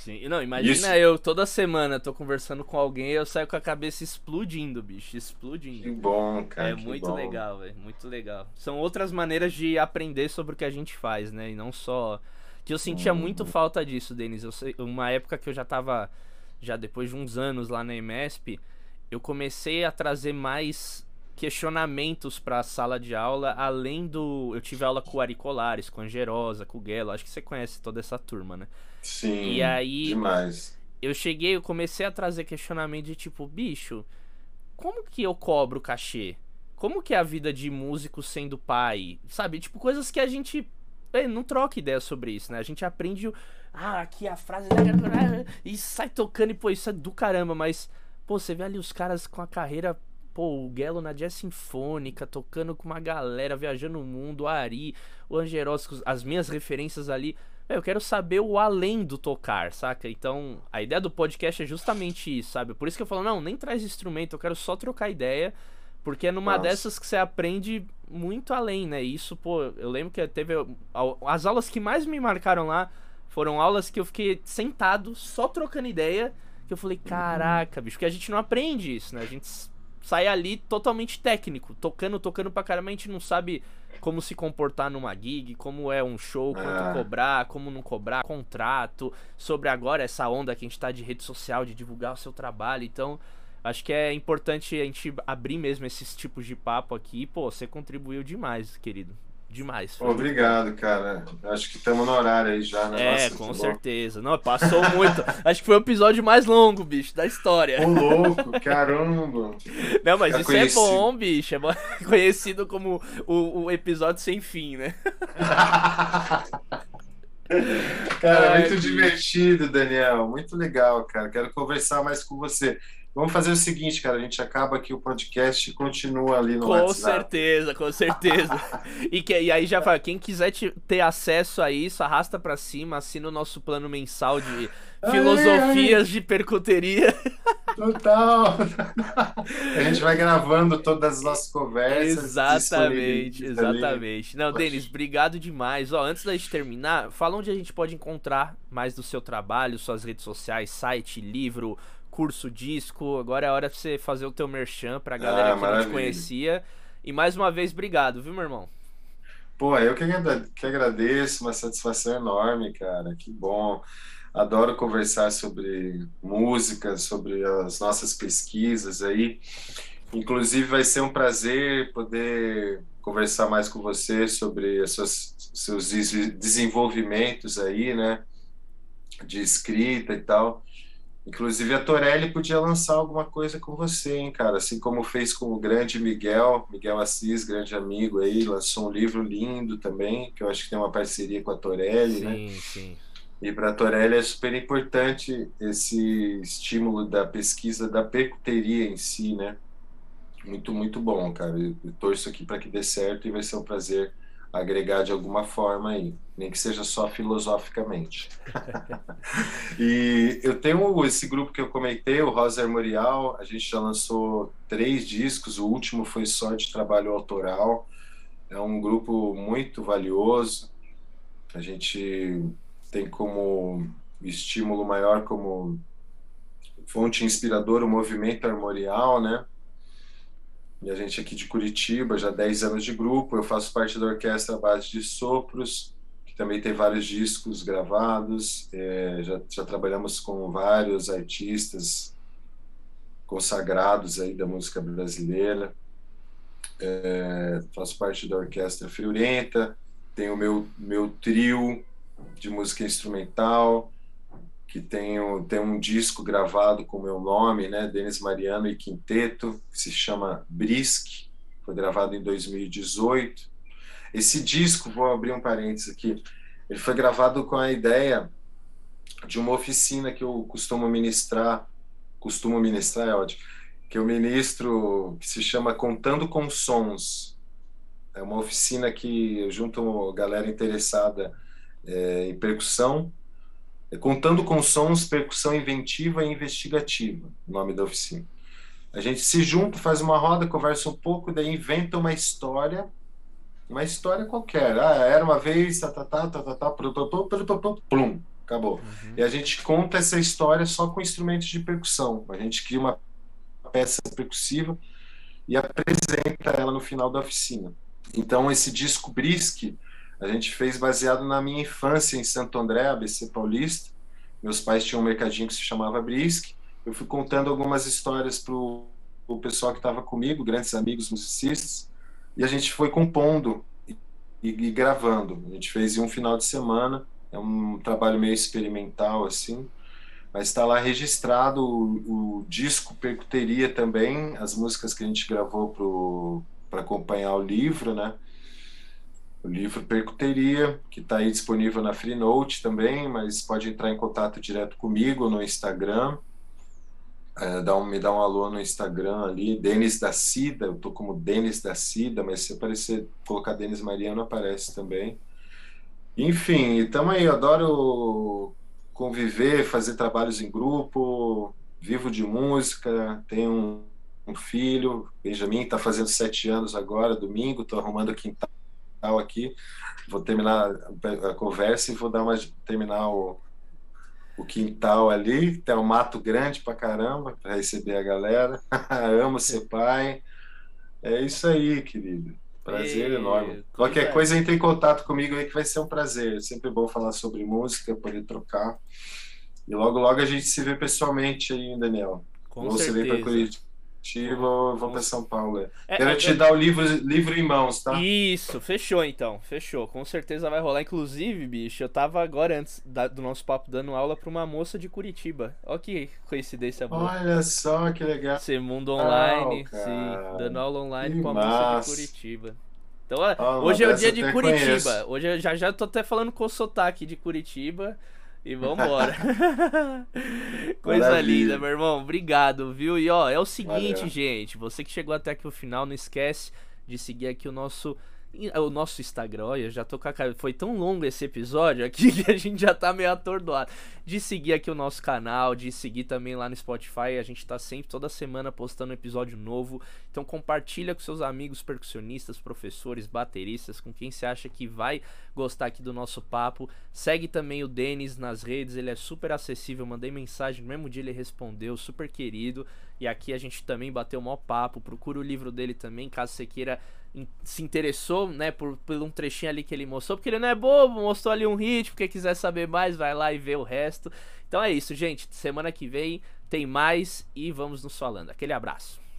Speaker 1: Sim, não, imagina Isso. eu toda semana tô conversando com alguém e eu saio com a cabeça explodindo, bicho, explodindo.
Speaker 2: Que bom, cara.
Speaker 1: É muito
Speaker 2: bom.
Speaker 1: legal, velho, muito legal. São outras maneiras de aprender sobre o que a gente faz, né? E não só que eu sentia uhum. muito falta disso, Denis. Eu sei, uma época que eu já tava já depois de uns anos lá na MSP, eu comecei a trazer mais questionamentos para a sala de aula, além do. Eu tive aula com o Ari Colares, com a Angerosa, com o Guelo, acho que você conhece toda essa turma, né?
Speaker 2: Sim. E aí. Demais.
Speaker 1: Eu cheguei, eu comecei a trazer questionamento de tipo, bicho, como que eu cobro cachê? Como que é a vida de músico sendo pai? Sabe? Tipo, coisas que a gente é, não troca ideia sobre isso, né? A gente aprende. O, ah, aqui a frase. [laughs] E sai tocando e, pô, isso é do caramba, mas. Pô, você vê ali os caras com a carreira Pô, o Gelo na Jazz Sinfônica, tocando com uma galera, viajando o mundo, o Ari, o Angerósicos, as minhas referências ali. Eu quero saber o além do tocar, saca? Então, a ideia do podcast é justamente isso, sabe? Por isso que eu falo, não, nem traz instrumento, eu quero só trocar ideia. Porque é numa Nossa. dessas que você aprende muito além, né? Isso, pô, eu lembro que teve. As aulas que mais me marcaram lá foram aulas que eu fiquei sentado, só trocando ideia. Que eu falei, uhum. caraca, bicho, porque a gente não aprende isso, né? A gente sai ali totalmente técnico, tocando, tocando pra caramba, a gente não sabe como se comportar numa gig, como é um show, quanto ah. cobrar, como não cobrar, contrato, sobre agora essa onda que a gente tá de rede social, de divulgar o seu trabalho, então acho que é importante a gente abrir mesmo esses tipos de papo aqui, pô, você contribuiu demais, querido demais.
Speaker 2: Obrigado, cara. Acho que estamos no horário aí já, né?
Speaker 1: É, Nossa, com certeza. Não, passou muito. [laughs] Acho que foi o episódio mais longo, bicho, da história.
Speaker 2: Ô, louco, caramba.
Speaker 1: Não, mas isso é bom, bicho. É [laughs] conhecido como o, o episódio sem fim, né? [laughs]
Speaker 2: cara, Ai, muito que... divertido, Daniel. Muito legal, cara. Quero conversar mais com você. Vamos fazer o seguinte, cara, a gente acaba aqui o podcast e continua ali no
Speaker 1: com
Speaker 2: WhatsApp.
Speaker 1: Com certeza, com certeza. e, que, e aí já fala, quem quiser te, ter acesso a isso, arrasta para cima, assina o nosso plano mensal de filosofias de percuteria.
Speaker 2: Total. a gente vai gravando todas as nossas conversas.
Speaker 1: Exatamente, exatamente. Não, Denis, obrigado demais. Ó, antes da gente terminar, fala onde a gente pode encontrar mais do seu trabalho, suas redes sociais, site, livro, curso, disco. Agora é hora de você fazer o teu merchan pra galera ah, que maravilha. não te conhecia. E mais uma vez, obrigado, viu, meu irmão?
Speaker 2: Pô, eu que, que agradeço, uma satisfação enorme, cara. Que bom. Adoro conversar sobre música, sobre as nossas pesquisas aí. Inclusive, vai ser um prazer poder conversar mais com você sobre seus, seus desenvolvimentos aí, né? De escrita e tal. Inclusive a Torelli podia lançar alguma coisa com você, hein, cara? Assim como fez com o grande Miguel, Miguel Assis, grande amigo aí, lançou um livro lindo também, que eu acho que tem uma parceria com a Torelli,
Speaker 1: sim,
Speaker 2: né?
Speaker 1: Sim, sim.
Speaker 2: E para a Torelli é super importante esse estímulo da pesquisa da percuteria em si, né? Muito, muito bom, cara. Eu, eu torço aqui para que dê certo e vai ser um prazer agregar de alguma forma aí, nem que seja só filosoficamente. [laughs] e eu tenho esse grupo que eu comentei, o Rosa Armorial, a gente já lançou três discos, o último foi só de trabalho autoral. É um grupo muito valioso. A gente tem como estímulo maior como fonte inspiradora o movimento armorial, né? E a gente aqui de Curitiba, já 10 anos de grupo, eu faço parte da orquestra base de sopros, que também tem vários discos gravados, é, já, já trabalhamos com vários artistas consagrados aí da música brasileira. É, faço parte da orquestra Friorenta, tenho o meu, meu trio de música instrumental, que tem, tem um disco gravado com o meu nome, né, Denis Mariano e Quinteto, que se chama Brisk, foi gravado em 2018. Esse disco, vou abrir um parênteses aqui, ele foi gravado com a ideia de uma oficina que eu costumo ministrar, costumo ministrar, é ótimo, que eu ministro, que se chama Contando com Sons. É uma oficina que junto galera interessada é, em percussão, Contando com Sons, Percussão Inventiva e Investigativa, o nome da oficina. A gente se junta, faz uma roda, conversa um pouco, daí inventa uma história, uma história qualquer. Ah, era uma vez, tá, tá, tá, tá, tá, tá, plum, plum, acabou. Uhum. E a gente conta essa história só com instrumentos de percussão. A gente cria uma peça percussiva e apresenta ela no final da oficina. Então, esse disco Brisque a gente fez baseado na minha infância em Santo André, ABC Paulista. Meus pais tinham um mercadinho que se chamava Brisque. Eu fui contando algumas histórias para o pessoal que estava comigo, grandes amigos musicistas, e a gente foi compondo e, e, gravando. A gente fez em um final de semana, é um trabalho meio experimental assim, mas está lá registrado o, o, disco Percuteria também, as músicas que a gente gravou para acompanhar o livro, né? O livro Percuteria, que está aí disponível na Freenote também, mas pode entrar em contato direto comigo no Instagram. É, dá um, me dá um alô no Instagram ali, Denis da Cida, eu tô como Denis da Cida, mas se aparecer, colocar Denis Mariano, aparece também. Enfim, estamos aí, eu adoro conviver, fazer trabalhos em grupo, vivo de música, tenho um, um filho, Benjamin está fazendo sete anos agora, domingo, estou arrumando o quintal aqui. Vou terminar a conversa e vou dar uma terminar o, o quintal ali. Tem um mato grande pra caramba para receber a galera. [laughs] Amo ser pai. É isso aí, querido. Prazer e... enorme. Qualquer é. coisa entre em contato comigo aí que vai ser um prazer. É sempre bom falar sobre música, poder trocar. E logo, logo a gente se vê pessoalmente aí, Daniel.
Speaker 1: Com Você vem para
Speaker 2: Curitiba Curitiba vou para São Paulo. É. é. Quero é, te dar o livro, livro em mãos, tá?
Speaker 1: Isso, fechou então, fechou. Com certeza vai rolar. Inclusive, bicho, eu tava agora, antes da, do nosso papo, dando aula para uma moça de Curitiba. Olha que coincidência boa.
Speaker 2: Olha só que legal.
Speaker 1: Ser mundo online, oh, sim. Dando aula online que com a moça de Curitiba. Então, oh, hoje é o dia de Curitiba. Conheço. Hoje eu já, já tô até falando com o sotaque de Curitiba. E vambora. [laughs] Coisa Maravilha. linda, meu irmão. Obrigado, viu? E ó, é o seguinte, Valeu. gente. Você que chegou até aqui o final, não esquece de seguir aqui o nosso o nosso Instagram, olha, já tô com a cara. Foi tão longo esse episódio aqui [laughs] que a gente já tá meio atordoado. De seguir aqui o nosso canal, de seguir também lá no Spotify. A gente tá sempre, toda semana, postando um episódio novo. Então compartilha com seus amigos percussionistas, professores, bateristas, com quem você acha que vai gostar aqui do nosso papo. Segue também o Denis nas redes, ele é super acessível. Mandei mensagem, no mesmo dia ele respondeu, super querido. E aqui a gente também bateu o maior papo. Procura o livro dele também, caso você queira se interessou, né, por, por um trechinho ali que ele mostrou, porque ele não é bobo, mostrou ali um hit, porque quiser saber mais, vai lá e vê o resto. Então é isso, gente. Semana que vem tem mais e vamos nos falando. Aquele abraço.